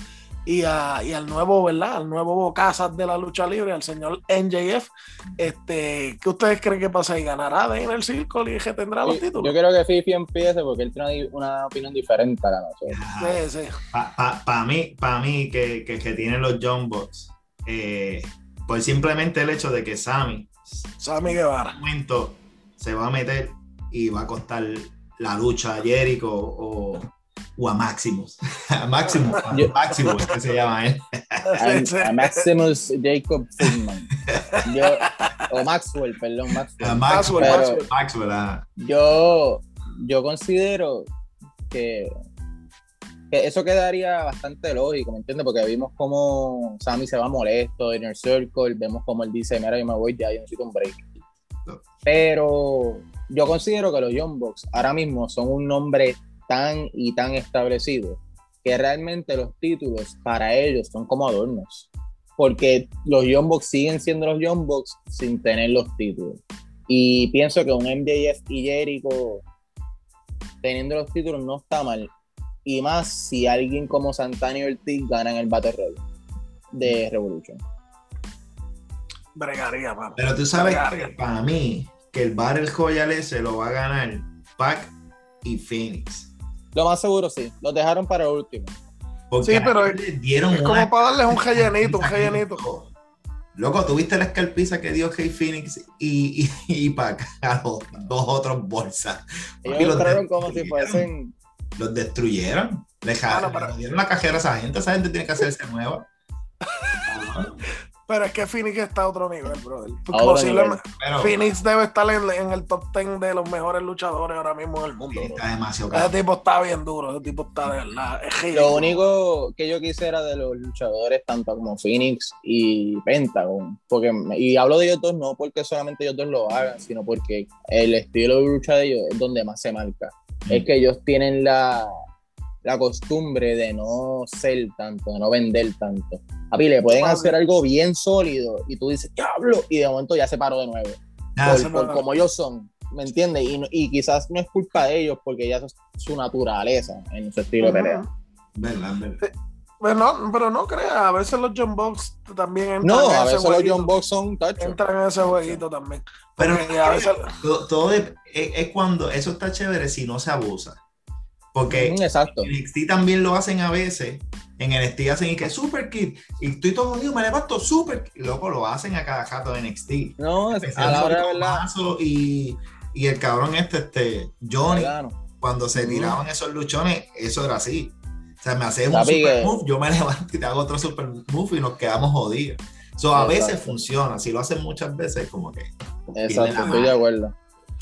B: y, al nuevo, ¿verdad? Al nuevo Bocazas de la lucha libre, al señor NJF. Este, ¿Qué ustedes creen que pasa ahí? ¿Ganará de en el circo y que tendrá los títulos?
C: Yo quiero que Fifi empiece porque él tiene una opinión diferente a la
D: nuestra. Sí, sí. Para mí, para mí que, que, tienen los John Box, eh, pues simplemente el hecho de que Sammy,
B: Sammy Guevara,
D: momento se va a meter y va a costar la lucha a Jericho o o a Maximus. a Maximus, Maximus, que se llama él.
C: a, Maximus Jacob Friedman. o Maxwell, perdón, Maxwell.
D: Maxwell, Maxwell, ah.
C: Yo, yo considero que, eso quedaría bastante lógico, ¿me entiendes? Porque vimos cómo Sammy se va molesto, Inner Circle, vemos cómo él dice, mira, yo me voy ya, yo necesito un break. Pero yo considero que los Young Bucks ahora mismo son un nombre tan y tan establecido que realmente los títulos para ellos son como adornos. Porque los Young Bucks siguen siendo los Young Bucks sin tener los títulos. Y pienso que un MJF y Jericho teniendo los títulos no está mal. Y más si alguien como Santana y Ortiz ganan el Battle Royale de Revolution.
B: Bregaría,
D: Pero tú sabes para mí que el Battle Royale se lo va a ganar Pac y Phoenix.
C: Lo más seguro sí. Los dejaron para el último.
B: sí, pero es como para darles un gellenito, un gellenito.
D: Loco, ¿tuviste la escalpiza que dio Hey Phoenix y, y, y Pac a los dos otros bolsas?
C: Ellos entraron como si fuesen...
D: Los destruyeron. Le, dieron la cajera a esa gente. Esa gente tiene que hacerse nueva.
B: Pero es que Phoenix está a otro nivel, brother. Posiblemente Phoenix debe estar en, el top 10 de los mejores luchadores ahora mismo en el mundo.
D: está demasiado
B: Ese tipo está bien duro, ese tipo está de verdad.
C: Lo único que yo quisiera de los luchadores, tanto como Phoenix y Pentagon, porque, y hablo de ellos dos no porque solamente ellos dos lo hagan, sino porque el estilo de lucha de ellos es donde más se marca. Es que ellos tienen la, la costumbre de no ser tanto, de no vender tanto. A le pueden hacer algo bien sólido y tú dices, diablo, y de momento ya se paró de nuevo. por, como ellos son, ¿me entiendes? Y, quizás no es culpa de ellos porque ya es su naturaleza en su estilo de pelea.
D: Verdad, verdad.
B: Pero pero no creas, a veces los John Box también entran
C: no, a veces los John Box son tacho.
B: Entran en ese jueguito también.
D: Pero a veces... todo, es, es, cuando eso está chévere si no se abusa. Porque
C: Exacto.
D: en NXT también lo hacen a veces. En NXT hacen y que Super Kid. Y estoy todo jodido, me levanto Super Kid. Loco, lo hacen a cada jato de NXT.
C: No, es a la hora de verdad.
D: Y, y, el cabrón este, este, Johnny, cuando se tiraban esos luchones, eso era así. O sea, me haces un super move, yo me levanto y te hago otro super move y nos quedamos jodidos. So, a veces funciona, si lo hacen muchas veces, como que.
C: Exacto, estoy de acuerdo.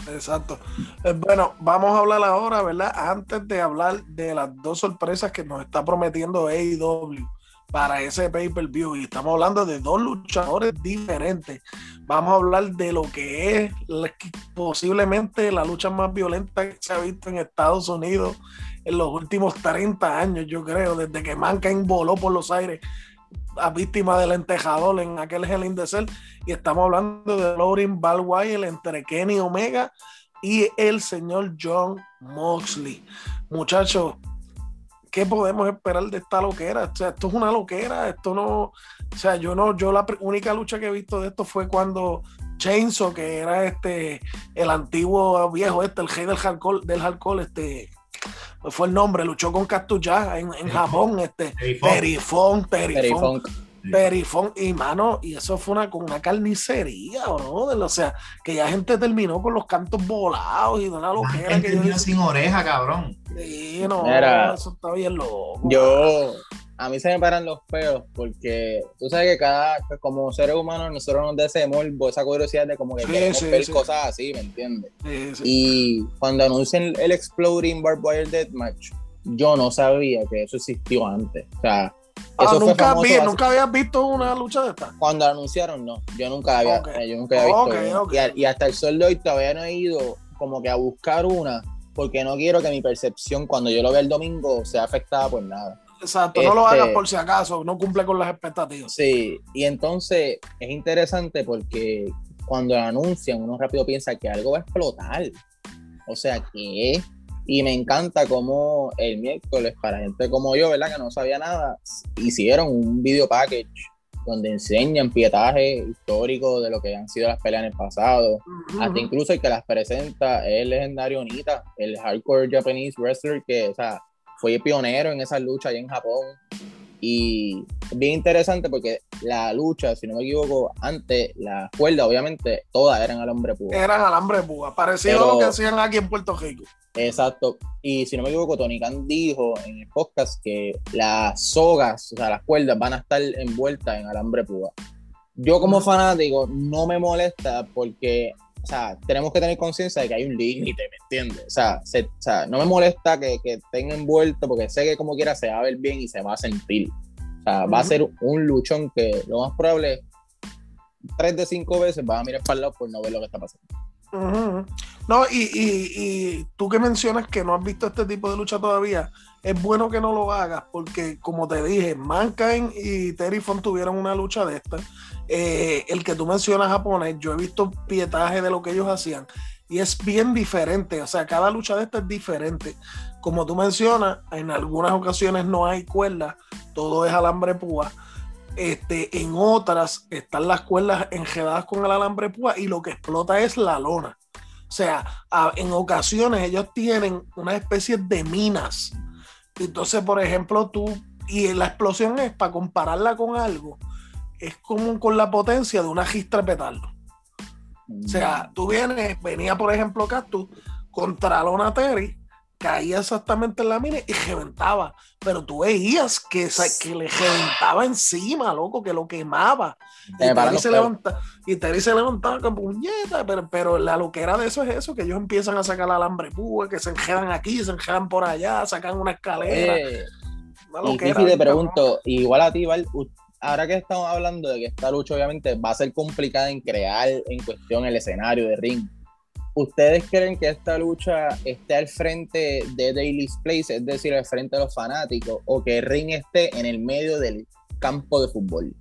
B: Exacto. Eh, bueno, vamos a hablar ahora, ¿verdad? Antes de hablar de las dos sorpresas que nos está prometiendo AEW para ese pay-per-view. Y estamos hablando de dos luchadores diferentes. Vamos a hablar de lo que es posiblemente la lucha más violenta que se ha visto en Estados Unidos en los últimos 30 años, yo creo, desde que Mankind voló por los aires a víctima del entejador en aquel Hell in the Cell. Y estamos hablando de Lauren Balwire entre Kenny Omega y el señor John Moxley. Muchachos, ¿qué podemos esperar de esta loquera? O sea, esto es una loquera, esto no, o sea, yo no, yo la única lucha que he visto de esto fue cuando Chainsaw, que era este, el antiguo viejo este, el rey del hardcore, del este, fue el nombre, luchó con Castuya en, en Japón, este, Perifón, Perifón. Perifón y mano, y eso fue una con una carnicería, bro. O sea, que ya gente terminó con los cantos volados y de una loquera que
D: yo. sin oreja, cabrón.
B: Sí, no, eso está bien loco.
C: Yo, a mí se me paran los pelos porque tú sabes que cada, como seres humanos, nosotros nos deseamos esa curiosidad de como que queremos ver cosas así, ¿me entiendes? Y cuando anuncian el Exploding Barbed Wire Deathmatch, yo no sabía que eso existió antes. O sea,
B: ah, eso nunca, vi, nunca habías visto una lucha de esta.
C: Cuando anunciaron, no. Yo nunca había, yo nunca había visto. Y, y, hasta el sol de hoy todavía no he ido como que a buscar una, porque no quiero que mi percepción cuando yo lo vea el domingo sea afectada por nada.
B: Exacto, no lo hagas este, por si acaso, no cumple con las expectativas.
C: Sí, y entonces es interesante porque cuando lo anuncian, uno rápido piensa que algo va a explotar. O sea, que y me encanta cómo el miércoles, para gente como yo, ¿verdad? Que no sabía nada, hicieron un video package donde enseñan pietaje histórico de lo que han sido las peleas en el pasado. Hasta incluso el que las presenta es el legendario Onita, el hardcore Japanese wrestler que, o sea, fue pionero en esa lucha allá en Japón. Y bien interesante porque la lucha, si no me equivoco, antes la cuerda, obviamente, todas eran alambre púa.
B: Eran alambre púa, parecido a lo que hacían aquí en Puerto Rico.
C: Exacto. Y si no me equivoco, Tony Khan dijo en el podcast que las sogas, o sea, las cuerdas van a estar envueltas en alambre púa. Yo como fanático no me molesta porque o sea, tenemos que tener conciencia de que hay un límite, ¿me entiendes? O sea, o sea, no me molesta que, que estén envueltos porque sé que como quiera se va a ver bien y se va a sentir. O sea, va a ser un luchón que lo más probable es tres de cinco veces va a mirar para el lado por no ver lo que está pasando.
B: No, y, y, y, tú que mencionas que no has visto este tipo de lucha todavía, es bueno que no lo hagas porque, como te dije, Mankind y Terry Font tuvieron una lucha de esta eh, el que tú mencionas japonés, yo he visto pietaje de lo que ellos hacían y es bien diferente, o sea, cada lucha de esta es diferente. Como tú mencionas, en algunas ocasiones no hay cuerdas, todo es alambre púa. Este, en otras están las cuerdas enredadas con el alambre púa y lo que explota es la lona. O sea, en ocasiones ellos tienen una especie de minas. Entonces, por ejemplo, tú, y la explosión es para compararla con algo, es como con la potencia de una gistra petardo. O sea, mm. tú vienes, venía por ejemplo Cactus contra Lona Terry, caía exactamente en la mina y reventaba. Pero tú veías que, que le reventaba encima, loco, que lo quemaba. Y Terry, se levanta, y Terry se levantaba con puñeta, pero, pero la loquera de eso es eso, que ellos empiezan a sacar alambre púa, que se enjedan aquí, se enjedan por allá, sacan una escalera.
C: y te pregunto, igual a ti, Val, ahora que estamos hablando de que esta lucha obviamente va a ser complicada en crear en cuestión el escenario de ring, ¿ustedes creen que esta lucha esté al frente de Daily's Place, es decir, al frente de los fanáticos, o que el ring esté en el medio del campo de fútbol?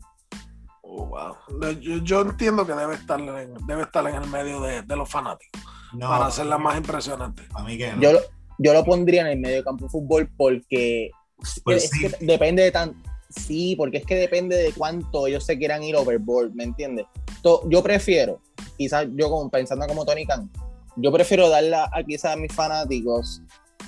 B: Oh, wow. yo, entiendo que debe estar en, debe estar en el medio de, los fanáticos para hacerla más impresionante.
C: A mí que yo, yo lo pondría en el medio del campo de fútbol porque pues depende de tan sí, porque es que depende de cuánto ellos se quieran ir overboard, ¿me entiendes? Yo prefiero, quizás yo como, pensando como Tony Khan, yo prefiero darle a quizás a mis fanáticos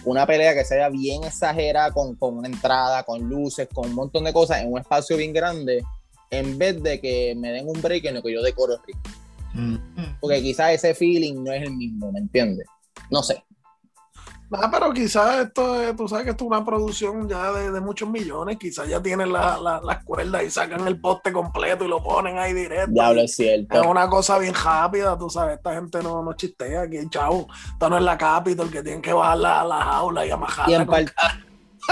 C: una pelea que sea bien exagerada, con, con, una entrada, con luces, con un montón de cosas en un espacio bien grande, en vez de que me den un break en lo que yo decoro el ritmo. Porque quizás ese feeling no es el mismo, ¿me entiendes? No sé.
B: Ah, pero quizás esto, es, tú sabes que esto es una producción ya de, muchos millones, quizás ya tienen las la, cuerdas y sacan el poste completo y lo ponen ahí directo.
C: Ya es cierto.
B: Es una cosa bien rápida, tú sabes, esta gente no, no chistea aquí, chavo. Esto no es la Capitol que tienen que bajar la, la jaula y amajarla.
C: Y en,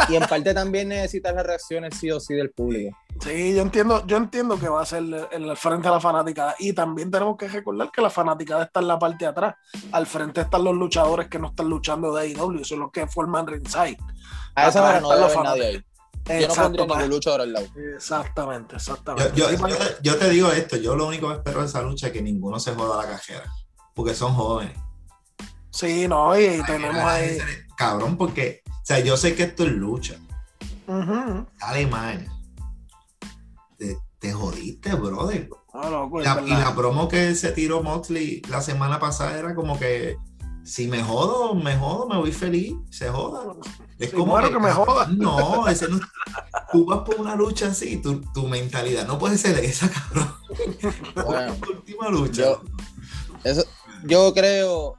C: y en parte también necesitas las reacciones sí o sí del público.
B: Sí, yo entiendo, yo entiendo que va a ser el, frente a la fanática. Y también tenemos que recordar que la fanática está en la parte de atrás. Al frente están los luchadores que no están luchando de AEW, son los que forman ringside.
C: A esa hora no debe haber nadie ahí. Yo no pondría ningún luchador al lado.
B: Exactamente, exactamente.
D: Yo, te digo esto, yo lo único que espero de esa lucha es que ninguno se joda la cajera, porque son jóvenes.
B: Sí, no, y, tenemos ahí...
D: Cabrón, porque, o sea, yo sé que esto es lucha. Dale mal te, jodiste, brother. y la promo que se tiró Moxley la semana pasada era como que si me jodo, me jodo, me voy feliz, se joda.
B: Es como que, me joda.
D: No, ese no, tú vas por una lucha así, tu, tu mentalidad no puede ser esa, cabrón. Bueno, última lucha.
C: Yo, eso, yo creo,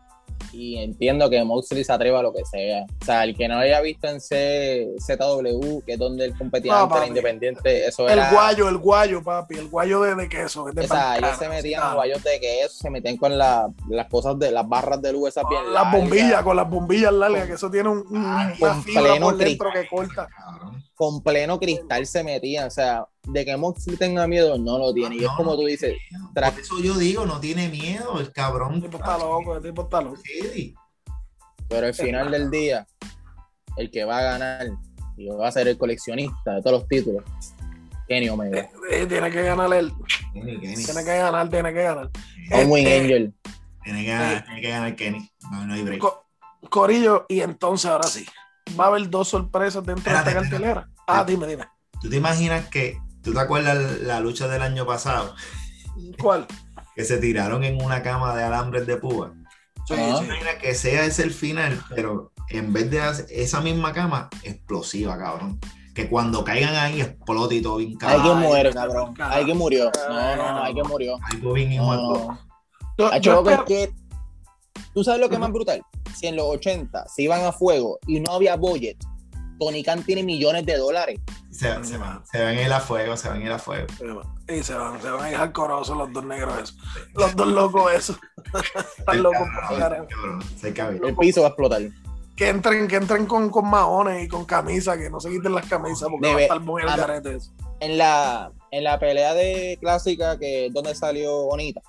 C: y entiendo que Moxley se atreva a lo que sea. O sea, el que no haya visto en ZW, que es donde él competía ante independiente, eso
B: era. El guayo, el guayo, papi, el guayo de, queso. De
C: o sea, ellos se metían guayos de queso, se metían con la, las cosas de las barras de luz esas bien
B: Las bombillas, con las bombillas largas, que eso tiene un, un
C: con pleno dentro que corta. Con pleno cristal se metían, o sea, de que Moxley tenga miedo, no lo tiene. y es como tú dices.
D: Por eso yo digo, no tiene miedo, el cabrón.
B: El tipo está loco, el tipo está loco.
C: Pero al final del día, el que va a ganar y va a ser el coleccionista de todos los títulos, Kenny Omega. Eh,
B: eh, tiene que ganar él. Tiene que ganar, tiene que ganar.
C: Un Win
D: este, Angel. Tiene que ganar, tiene que ganar Kenny. No, no hay break.
B: Corillo, y entonces ahora sí. Va a haber dos sorpresas dentro de esta cartelera. Ah, dime, dime.
D: ¿Tú te imaginas que ¿Tú te acuerdas la lucha del año pasado?
B: ¿Cuál?
D: Que se tiraron en una cama de alambres de púa. Sí, que sea ese el final, pero en vez de esa misma cama, explosiva, cabrón. Que cuando caigan ahí explote y todo bien
C: cabrón. Alguien muere, cabrón. Alguien murió. No, no, no, alguien murió.
D: Algo bien igual.
C: que, ¿Tú sabes lo que es más brutal? Si en los 80 se iban a fuego y no había budget, Tony Khan tiene millones de dólares.
D: Se, van, se, van, se van a ir a fuego, se van a ir a fuego.
B: Y se van, se van a ir al corozo los dos negros esos. Los dos locos esos. Están locos
C: El piso va a explotar.
B: Que entren, que entren con, con maones y con camisas, que no se quiten las camisas porque va a estar muy el garete eso.
C: En la, en la pelea de clásica, que es donde salió Bonita,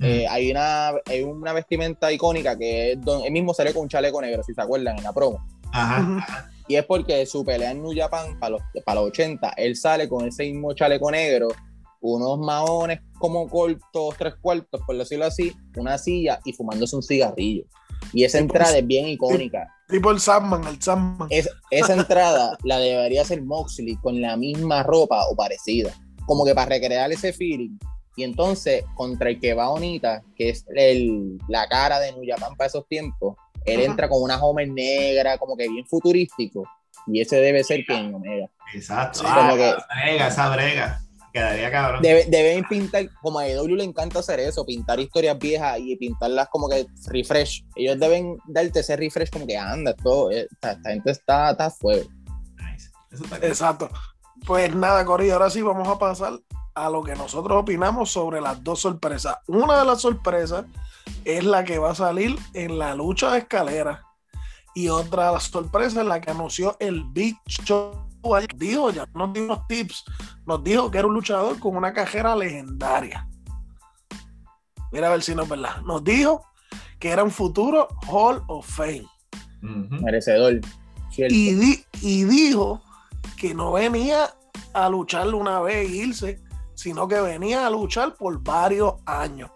C: eh, hay, una, hay una vestimenta icónica que es donde, él mismo salió con un chaleco negro, si se acuerdan, en la promo.
D: Ajá.
C: Y es porque su pelea en New Japan para los, para los 80, él sale con ese mismo chaleco negro, unos maones como cortos, tres cuartos, por decirlo así, una silla y fumándose un cigarrillo. Y esa entrada es bien icónica.
B: Tipo el Sandman, el Sandman.
C: esa entrada la debería hacer Moxley con la misma ropa o parecida. Como que para recrear ese feeling. Y entonces, contra el que va Onita, que es el, la cara de New Japan para esos tiempos, él entra con una Homer negra, como que bien futurístico. Y ese debe ser Kenny Omega.
D: Exacto. como que, brega, esa brega. Quedaría cabrón.
C: deben pintar, como a EW le encanta hacer eso, pintar historias viejas y pintarlas como que refresh. Ellos deben darte ese refresh como que anda, todo, eh, esta, gente está, está fuego.
B: Exacto. Pues nada, Corillo, ahora sí vamos a pasar a lo que nosotros opinamos sobre las dos sorpresas. Una de las sorpresas es la que va a salir en la lucha de escalera. Y otra de las sorpresas es la que anunció el Big Show. Dijo, ya nos dio unos tips. Nos dijo que era un luchador con una cajera legendaria. Mira a ver si no es verdad. Nos dijo que era un futuro Hall of Fame.
C: Merecedor.
B: Y, y dijo que no venía a lucharle una vez e irse, sino que venía a luchar por varios años.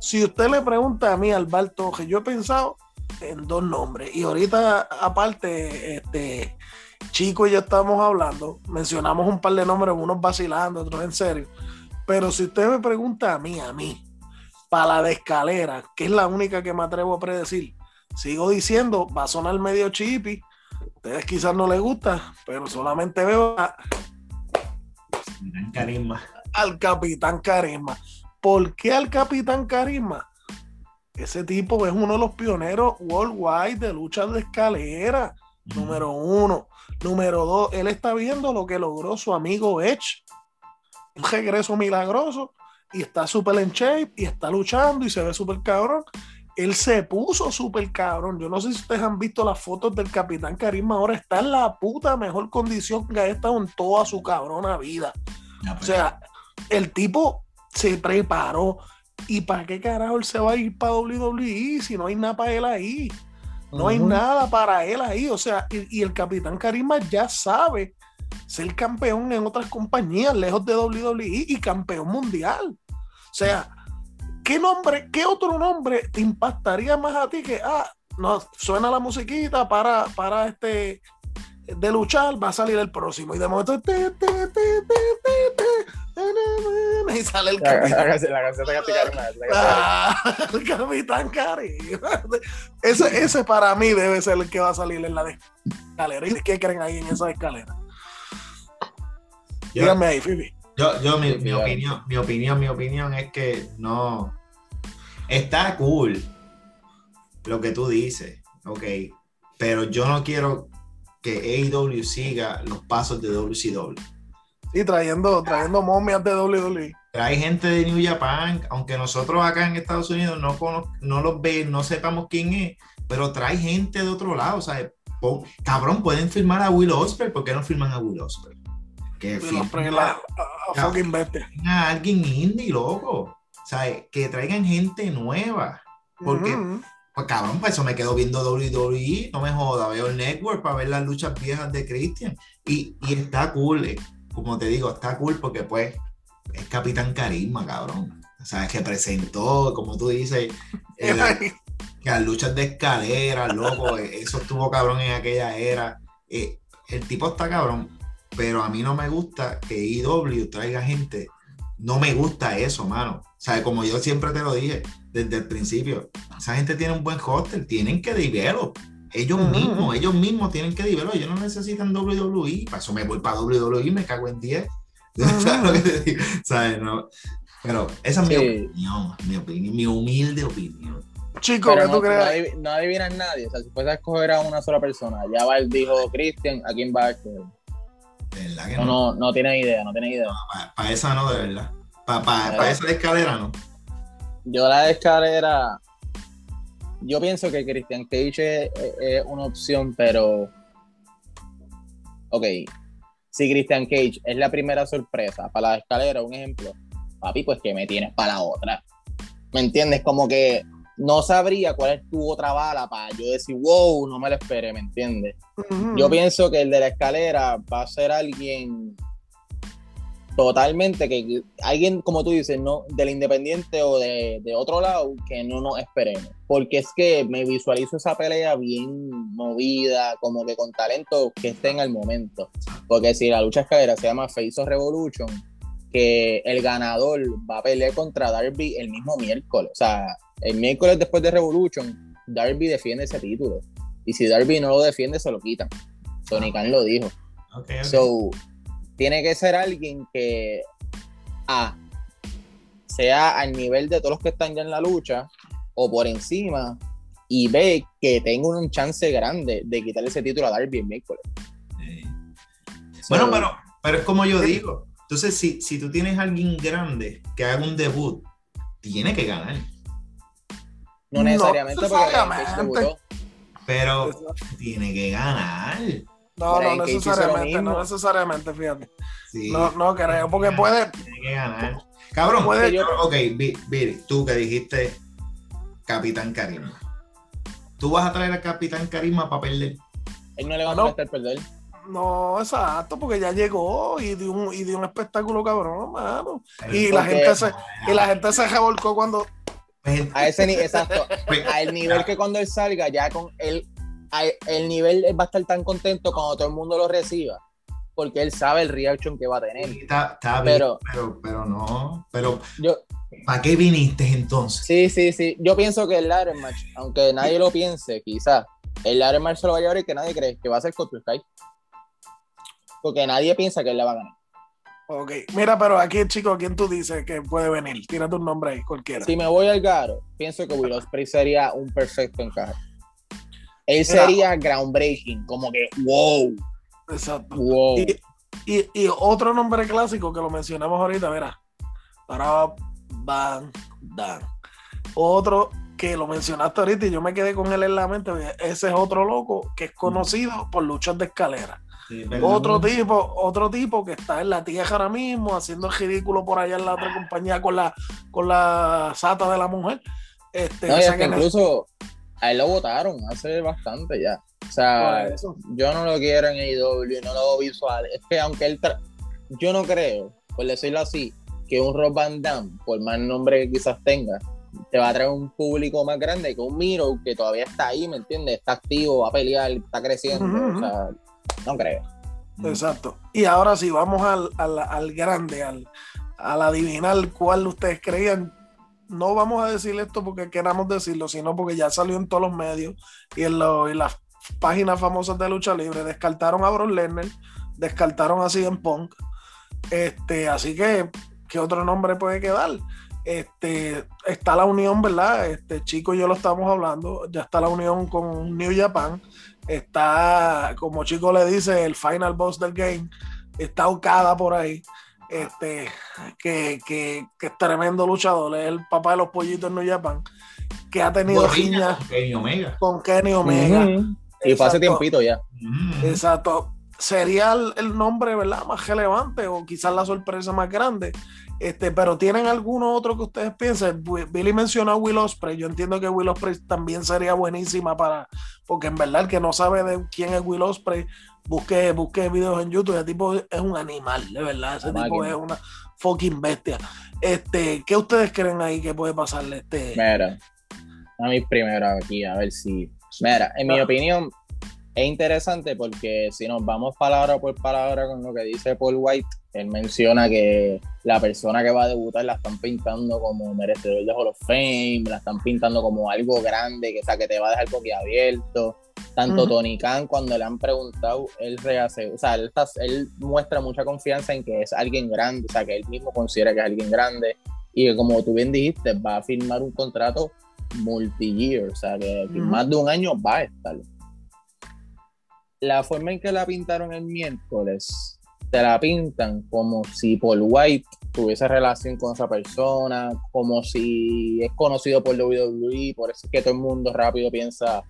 B: Si usted le pregunta a mí, Alberto, que yo he pensado en dos nombres, y ahorita aparte, este Chico y yo estamos hablando, mencionamos un par de nombres, unos vacilando, otros en serio, pero si usted me pregunta a mí, a mí, para la de escalera, que es la única que me atrevo a predecir, sigo diciendo, va a sonar medio chippy, ustedes quizás no les gusta, pero solamente veo a,
D: Carisma.
B: al Capitán Carisma. ¿Por qué al Capitán Carisma? Ese tipo es uno de los pioneros worldwide de lucha de escalera. Número uno. Número dos, él está viendo lo que logró su amigo Edge. Un regreso milagroso y está súper en shape y está luchando y se ve súper cabrón él se puso súper cabrón. Yo no sé si ustedes han visto las fotos del Capitán Carisma. Ahora está en la puta mejor condición que ha estado en toda su cabrona vida. o pues. sea, el tipo se preparó. ¿Y para qué carajo él se va a ir para WWE si no hay nada para él ahí? No hay nada para él ahí. O sea, y, el Capitán Carisma ya sabe ser campeón en otras compañías lejos de WWE y campeón mundial. O sea, ¿qué nombre, qué otro nombre te impactaría más a ti que, ah, no, suena la musiquita para, para este de luchar, va a salir el próximo. Y de momento, y sale el capitán. el capitán Cari. Ese, ese para mí debe ser el que va a salir en la escalera. ¿Y qué creen ahí en esa escalera? Díganme ahí, Fifi.
D: Yo, yo mi, mi, opinión, mi opinión, mi opinión es que no, Está cool lo que tú dices, ok, pero yo no quiero que AEW siga los pasos de WCW.
B: Sí, trayendo, trayendo momias de WWE.
D: Trae gente de New Japan, aunque nosotros acá en Estados Unidos no, no los ve, no sepamos quién es, pero trae gente de otro lado, o sea, cabrón, pueden firmar a Will Ospreay, ¿por qué no firman a Will Ospreay? Que
B: a,
D: a, alguien indie, loco. Sea, Que traigan gente nueva. Porque, pues cabrón, pues eso me quedo viendo WWE, no me joda, veo el network para ver las luchas viejas de Christian. Y, y está cool, eh, como te digo, está cool porque pues es Capitán Carisma, cabrón. O sea, que presentó, como tú dices, que las luchas de escalera, loco, eh, eso estuvo cabrón en aquella era. Eh, el tipo está cabrón, pero a mí no me gusta que IW traiga gente. No me gusta eso, mano. O sea, como yo siempre te lo dije desde el principio, esa gente tiene un buen hostel, tienen que develop. Ellos mismos, ellos mismos tienen que develop. Ellos no necesitan WWE. Para eso me voy para WWE y me cago en 10. ¿Sabes lo que te digo? ¿Sabes? No. Pero esa es mi opinión, mi opinión, mi humilde opinión.
B: Chico, ¿qué tú crees?
C: No, adivinas nadie. O sea, si fuese a escoger a una sola persona, ya va el dijo Christian, ¿a quién va a escoger? No, no, no, tiene idea, no tiene idea.
D: para esa no, de verdad. Para esa escalera, ¿no?
C: Yo la escalera, yo pienso que Christian Cage es, una opción, pero... Ok, si Christian Cage es la primera sorpresa para la escalera, un ejemplo, papi, pues que me tienes para la otra. ¿Me entiendes? Como que no sabría cuál es tu otra bala para yo decir, wow, no me lo esperé, ¿me entiendes? Yo pienso que el de la escalera va a ser alguien totalmente que alguien, como tú dices, no del independiente o de, otro lado, que no nos esperemos. Porque es que me visualizo esa pelea bien movida, como que con talento que esté en el momento. Porque si la lucha escalera se llama Face of Revolution, que el ganador va a pelear contra Darby el mismo miércoles. O sea, el miércoles después de Revolution, Darby defiende ese título. Y si Darby no lo defiende, se lo quitan. Tony Khan lo dijo. So, tiene que ser alguien que A sea al nivel de todos los que están ya en la lucha o por encima y B que tenga un chance grande de quitarle ese título a Darby el miércoles.
D: Bueno, pero, pero es como yo digo. Entonces, si, si tú tienes a alguien grande que haga un debut, tiene que ganar.
C: No necesariamente porque
D: Pero tiene que ganar.
B: No, no necesariamente, no necesariamente, fíjate. No, no creo, porque puede.
D: Tiene que ganar. Cabrón, puede. Yo... Ok, Viri, tú que dijiste Capitán Carisma. ¿Tú vas a traer a Capitán Carisma para perder?
C: Él no le va a no. perder.
B: No, exacto, porque ya llegó y dio un, y dio un espectáculo cabrón, mano. Y la, gente se, y la gente se revolcó cuando.
C: Pues, a ese nivel, exacto. Pues, a el nivel que cuando él salga, ya con él, el nivel va a estar tan contento cuando todo el mundo lo reciba. Porque él sabe el reaction que va a tener.
D: está, está pero, bien, pero, no. Pero, yo, ¿para qué viniste entonces?
C: Sí, sí, sí. Yo pienso que el ladder match, aunque nadie lo piense, quizás, el ladder match se lo va a llevar y que nadie cree que va a ser Scorpio Sky porque nadie piensa que él la va a ganar.
B: Ok, mira, pero aquí, chico, ¿quién tú dices que puede venir? Tírate un nombre ahí, cualquiera.
C: Si me voy al Garo, pienso que Will Ospreay sería un perfecto encaje. Él sería groundbreaking, como que wow.
B: Exacto. Y, y, otro nombre clásico que lo mencionamos ahorita, mira. Para Van Dan. Otro que lo mencionaste ahorita y yo me quedé con él en la mente. Ese es otro loco que es conocido por luchas de escalera otro tipo, otro tipo que está en la tierra ahora mismo haciendo el ridículo por allá en la otra compañía con la con la sata de la mujer. Este,
C: que incluso a él lo votaron hace bastante ya. O sea, yo no lo quiero en AEW, no lo visual. Es que aunque él yo no creo, por decirlo así, que un Rob Van Damme, por más nombre que quizás tenga, te va a traer un público más grande que un Miro que todavía está ahí, ¿me entiendes? Está activo, va a pelear, está creciendo. O sea, no creo.
B: Exacto. Y ahora sí, vamos al, al, grande, al, al adivinar cuál ustedes creían. No vamos a decir esto porque queramos decirlo, sino porque ya salió en todos los medios y en, las páginas famosas de lucha libre. Descartaron a Brock Lesnar, descartaron a CM Punk. Este, así que, ¿qué otro nombre puede quedar? Este, está la unión, ¿verdad? Este chico y yo lo estamos hablando. Ya está la unión con New Japan está, como Chico le dice, el final boss del game, está Okada por ahí, este, que, que, que, es tremendo luchador, es el papá de los pollitos en New Japan, que ha tenido
D: riñas con Kenny Omega.
B: Con Kenny Omega.
C: Y fue hace tiempito ya.
B: Exacto. Sería el, el, nombre, ¿verdad? Más relevante o quizás la sorpresa más grande. Este, pero ¿tienen alguno otro que ustedes piensen? Billy mencionó a Will Ospreay. Yo entiendo que Will Ospreay también sería buenísima para, porque en verdad el que no sabe de quién es Will Ospreay, busque, busque videos en YouTube. Ese tipo es un animal, de verdad. Ese tipo es una fucking bestia. Este, ¿qué ustedes creen ahí que puede pasarle? Este?
C: Mira, a mí primero aquí, a ver si. Mira, en mi ah. opinión, es interesante porque si nos vamos palabra por palabra con lo que dice Paul White, él menciona que la persona que va a debutar la están pintando como merecedor de Hall of Fame, la están pintando como algo grande, que, sea, que te va a dejar abierto. Tanto Tony Khan, cuando le han preguntado, él rehace, o sea, él, él, muestra mucha confianza en que es alguien grande, o sea, que él mismo considera que es alguien grande. Y que, como tú bien dijiste, va a firmar un contrato multi-year, o sea, que más de un año va a estar la forma en que la pintaron el miércoles, te la pintan como si Paul White tuviese relación con esa persona, como si es conocido por WWE, por eso es que todo el mundo rápido piensa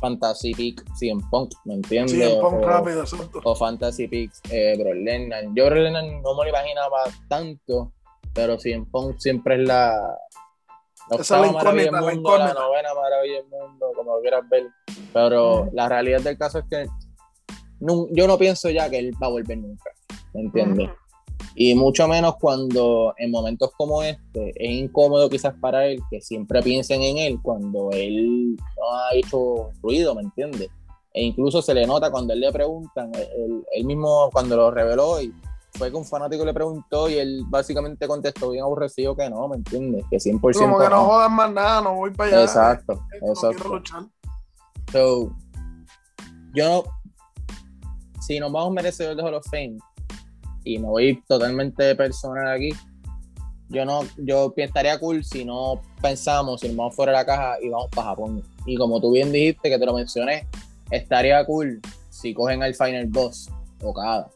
C: Fantasy Peak CM Punk, ¿me entiendes?
B: CM Punk
C: o,
B: rápido,
C: O Fantasy Peak eh, Bro Lennon. Yo Bro Lennon no me lo imaginaba tanto, pero CM Punk siempre es la, la octava maravilla del mundo, la, novena maravilla del mundo, como lo quieras ver. Pero mm. la realidad del caso es que yo no pienso ya que él va a volver nunca, ¿me entiendes? Y mucho menos cuando en momentos como este es incómodo quizás para él que siempre piensen en él cuando él no ha hecho ruido, ¿me entiendes? E incluso se le nota cuando él le preguntan, él, mismo cuando lo reveló y fue que un fanático le preguntó y él básicamente contestó bien aborrecido que no, ¿me entiendes? Que 100%
B: Como que no, jodan más nada, no voy para allá.
C: Exacto, exacto. So, yo si nos vamos merecedor de Hall of Fame, y me voy totalmente personal aquí, yo no, yo estaría cool si no pensamos, si nos vamos fuera de la caja y vamos para Japón. Y como tú bien dijiste, que te lo mencioné, estaría cool si cogen al Final Boss o cada.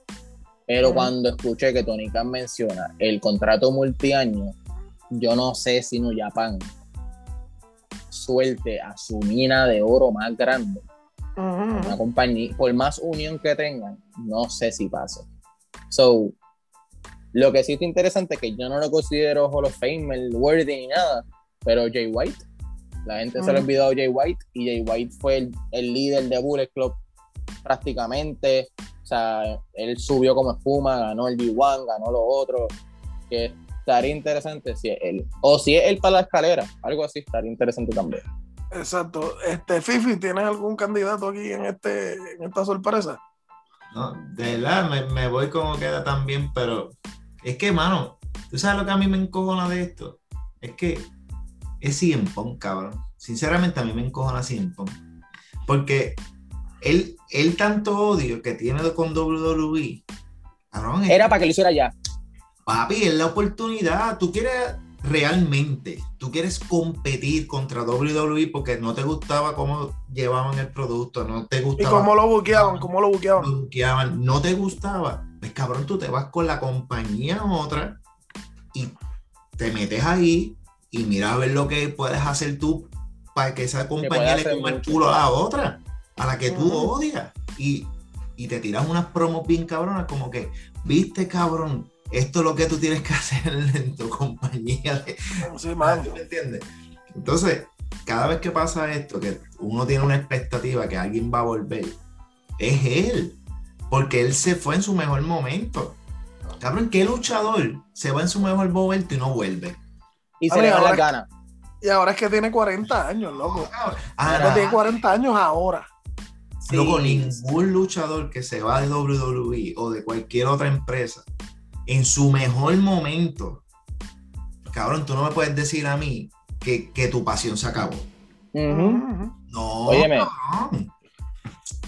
C: Pero cuando escuché que Tony Khan menciona el contrato multiaño, yo no sé si no Japan suelte a su mina de oro más grande. Una compañía, por más unión que tengan, no sé si pasa. So, lo que sí es interesante es que yo no lo considero Hall of Fame, worthy ni nada, pero Jay White, la gente se le ha olvidado Jay White y Jay White fue el, líder de Bullet Club prácticamente. O sea, él subió como espuma, ganó el D1, ganó lo otro. Que estaría interesante si es él. O si es él para la escalera, algo así estaría interesante también.
B: Exacto. Este, Fifi, ¿tienes algún candidato aquí en este en esta sorpresa?
D: No, de verdad me, me voy como queda también, pero es que, mano, ¿tú sabes lo que a mí me encojona de esto? Es que es CM cabrón. Sinceramente, a mí me encojona CM Porque él, él tanto odio que tiene con WWE,
C: cabrón. Era para que lo hiciera ya.
D: Papi, es la oportunidad. Tú quieres realmente, tú quieres competir contra WWE porque no te gustaba cómo llevaban el producto, no te gustaba.
B: ¿Y cómo lo buqueaban? ¿Cómo lo buqueaban?
D: Lo buqueaban, no te gustaba pues cabrón, tú te vas con la compañía otra y te metes ahí y mira a ver lo que puedes hacer tú para que esa compañía le coma el culo a la otra, a la que tú odias. Y, te tiras unas promos bien cabronas, como que, viste, cabrón, esto es lo que tú tienes que hacer en tu compañía. Sí, ¿Me entiendes? Entonces, cada vez que pasa esto, que uno tiene una expectativa que alguien va a volver, es él. Porque él se fue en su mejor momento. Cabrón, ¿qué luchador se va en su mejor momento y no vuelve?
C: Y se le da la gana.
B: Y ahora es que tiene 40 años, loco. Ahora tiene 40 años ahora.
D: Loco, ningún luchador que se va de WWE o de cualquier otra empresa en su mejor momento, cabrón, tú no me puedes decir a mí que, tu pasión se acabó. No, Óyeme. No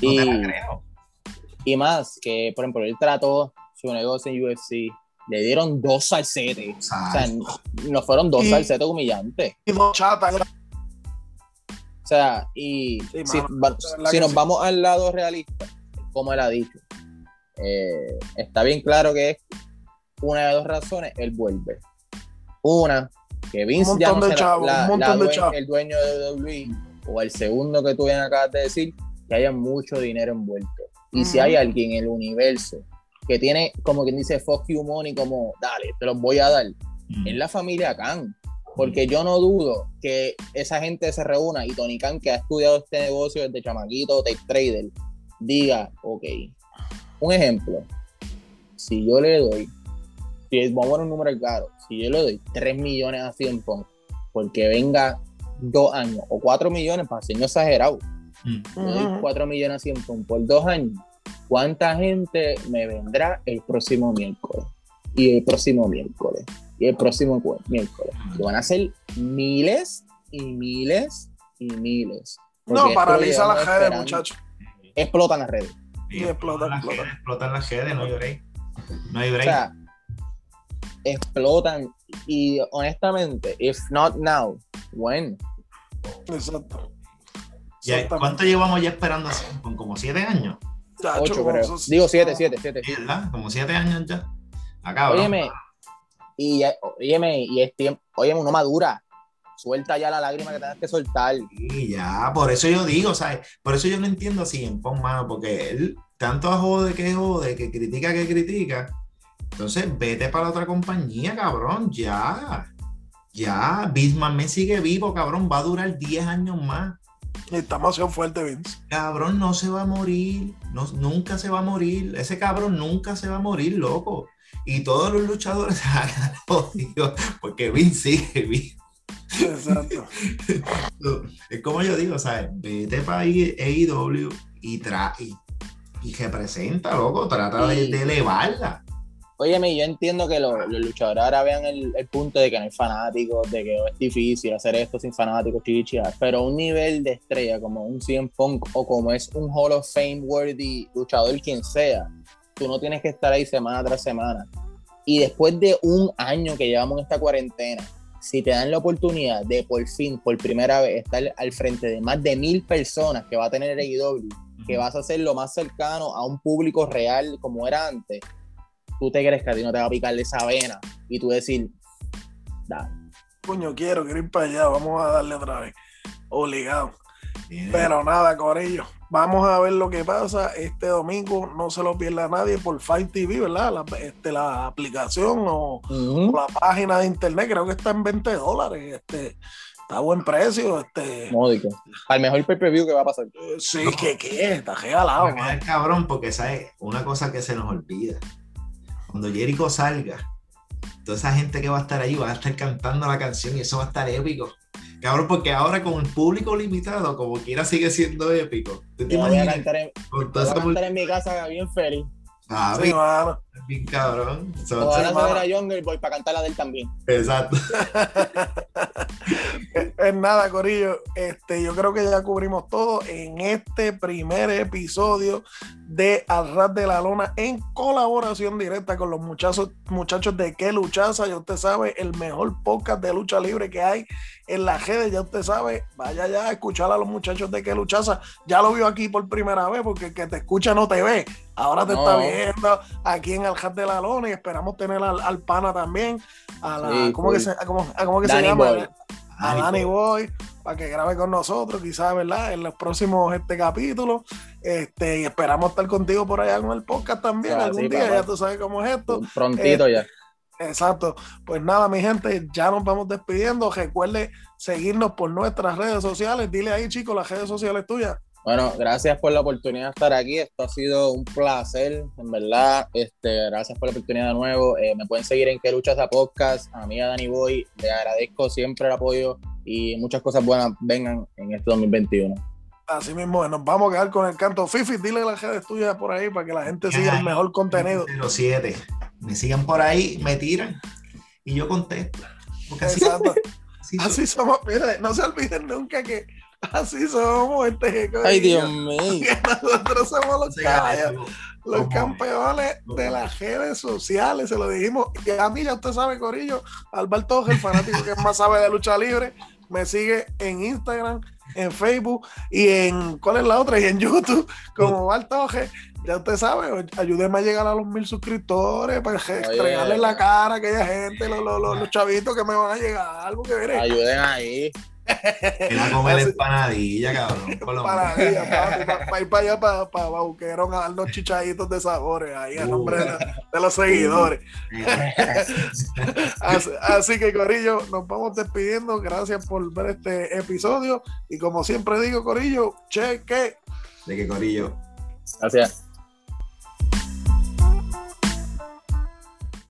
C: y, creo. Y más que, por ejemplo, él trató su negocio en UFC, le dieron dos salsetes. O sea, no fueron dos salsetes humillantes. Y dos chatas. O sea, y si, nos vamos al lado realista, como él ha dicho, eh, está bien claro que es una de dos razones, él vuelve. Una, que Vince ya no la, el dueño de WWE, o el segundo que tú bien acabas de decir, que haya mucho dinero envuelto. Y si hay alguien en el universo que tiene, como quien dice, fuck you money, como, dale, te los voy a dar, es la familia Khan. Porque yo no dudo que esa gente se reúna y Tony Khan, que ha estudiado este negocio desde chamaquito, tape trader, diga, ok, un ejemplo, si yo le doy, si vamos a poner un número caro, si yo le doy 3 millones a 100 porque venga dos años o 4 millones, para ser no exagerado, Mm. doy 4 millones a 100 por dos años. ¿Cuánta gente me vendrá el próximo miércoles? Y el próximo miércoles. Y el próximo miércoles. Y van a ser miles y miles y miles.
B: No, paraliza las redes, muchachos.
C: Explotan las redes.
D: explotan, explotan. explotan las redes, no lloré. No hay break.
C: O sea, explotan. Y honestamente, if not now, when?
B: Exacto.
D: ¿Cuánto llevamos ya esperando así? ¿Con como siete años?
C: Ocho, creo. Digo siete, siete, siete.
D: ¿Verdad? Como siete años ya. Acá,
C: Óyeme, y, óyeme, y es tiempo, óyeme, uno madura. Suelta ya la lágrima que tengas que soltar.
D: Y ya, por eso yo digo, ¿sabes? Por eso yo no entiendo así en Mano, porque él tanto a jode que jode, que critica que critica. Entonces, vete para otra compañía, cabrón, ya. Ya, Bismarck me sigue vivo, cabrón, va a durar 10 años más.
B: Está demasiado fuerte, Vince.
D: Cabrón, no se va a morir. No, nunca se va a morir. Ese cabrón nunca se va a morir, loco. Y todos los luchadores se van a porque Vince sigue vivo. Exacto. es como yo digo, ¿sabes? Vete para AEW y, tra y, y representa, loco. Trata de elevarla.
C: Óyeme, yo entiendo que los, luchadores ahora vean el, punto de que no hay fanáticos, de que es difícil hacer esto sin fanáticos, chichias, pero un nivel de estrella como un CM Punk o como es un Hall of Fame worthy luchador, quien sea, tú no tienes que estar ahí semana tras semana. Y después de un año que llevamos en esta cuarentena, si te dan la oportunidad de por fin, por primera vez, estar al frente de más de mil personas que va a tener AEW, que vas a ser lo más cercano a un público real como era antes, tú te crees que a ti no te va a picar esa vena y tú decir, dale.
B: Coño, quiero, quiero ir para allá, vamos a darle otra vez. Obligado. Pero nada, Corillo. Vamos a ver lo que pasa este domingo. No se lo pierda nadie por Fight TV, ¿verdad? La, este, la aplicación o, la página de internet. Creo que está en 20 dólares. Este, está a buen precio. Este,
C: Módico. Al mejor pay-per-view que va a pasar.
B: Eh, sí, que qué, está regalado.
D: Es cabrón, porque sabes, una cosa que se nos olvida. Cuando Jericho salga, toda esa gente que va a estar ahí va a estar cantando la canción y eso va a estar épico. Cabrón, porque ahora con el público limitado, como quiera, sigue siendo épico.
C: ¿Tú te voy a cantar, en, voy a cantar en mi casa bien feliz.
D: Ah, sí, mano. Bien cabrón.
C: So, van a ver a Younger Boy para cantar la de él también.
D: Exacto.
B: es nada, Corillo. Este, yo creo que ya cubrimos todo en este primer episodio de Al de la Lona en colaboración directa con los muchachos, muchachos de Que Luchaza. Ya usted sabe, el mejor podcast de lucha libre que hay en la redes. Ya usted sabe, vaya ya a escuchar a los muchachos de Que Luchaza. Ya lo vio aquí por primera vez porque el que te escucha no te ve. Ahora te está viendo aquí en el Hat de la Lona y esperamos tener al, pana también. A la, ¿Cómo que se, que se llama? A Danny Boy para que grabe con nosotros, quizás, ¿verdad? En los próximos este capítulos. Este, y esperamos estar contigo por allá con el podcast también algún día, ya tú sabes cómo es esto.
C: Prontito ya.
B: Eh, exacto. Pues nada, mi gente, ya nos vamos despidiendo. Recuerde seguirnos por nuestras redes sociales. Dile ahí, chicos, las redes sociales tuyas.
C: Bueno, gracias por la oportunidad de estar aquí. Esto ha sido un placer, en verdad. Este, gracias por la oportunidad de nuevo. Eh, me pueden seguir en Que Luchas a Podcast. A mí, a Dani Boy, le agradezco siempre el apoyo y muchas cosas buenas vengan en este 2021.
B: Así mismo, nos vamos a quedar con el canto. Fifi, dile las redes tuyas por ahí para que la gente siga el mejor contenido.
D: Los siete. Me sigan por ahí, me tiran y yo contesto.
B: Así somos. Mira, no se olviden nunca que Así somos, este
C: Ay, Dios mío.
B: Nosotros somos los, los campeones de las redes sociales, se lo dijimos. Y a mí ya usted sabe, Corillo, Alberto, el fanático que más sabe de lucha libre, me sigue en Instagram, en Facebook y en, ¿cuál es la otra? Y en YouTube, como Bartoje. Ya usted sabe, ayúdeme a llegar a los mil suscriptores para entregarle la cara a aquella gente, los, los, los, chavitos que me van a llegar. Algo que veré.
C: Ayuden ahí.
D: Que a comer empanadilla, cabrón.
B: Empanadilla, para ir para allá, para, para Bauquerón, a darnos chichaditos de sabores ahí a nombre de, de los seguidores. así, así, que, Corillo, nos vamos despidiendo. Gracias por ver este episodio. Y como siempre digo, Corillo, cheque.
D: De que, Corillo.
C: Gracias.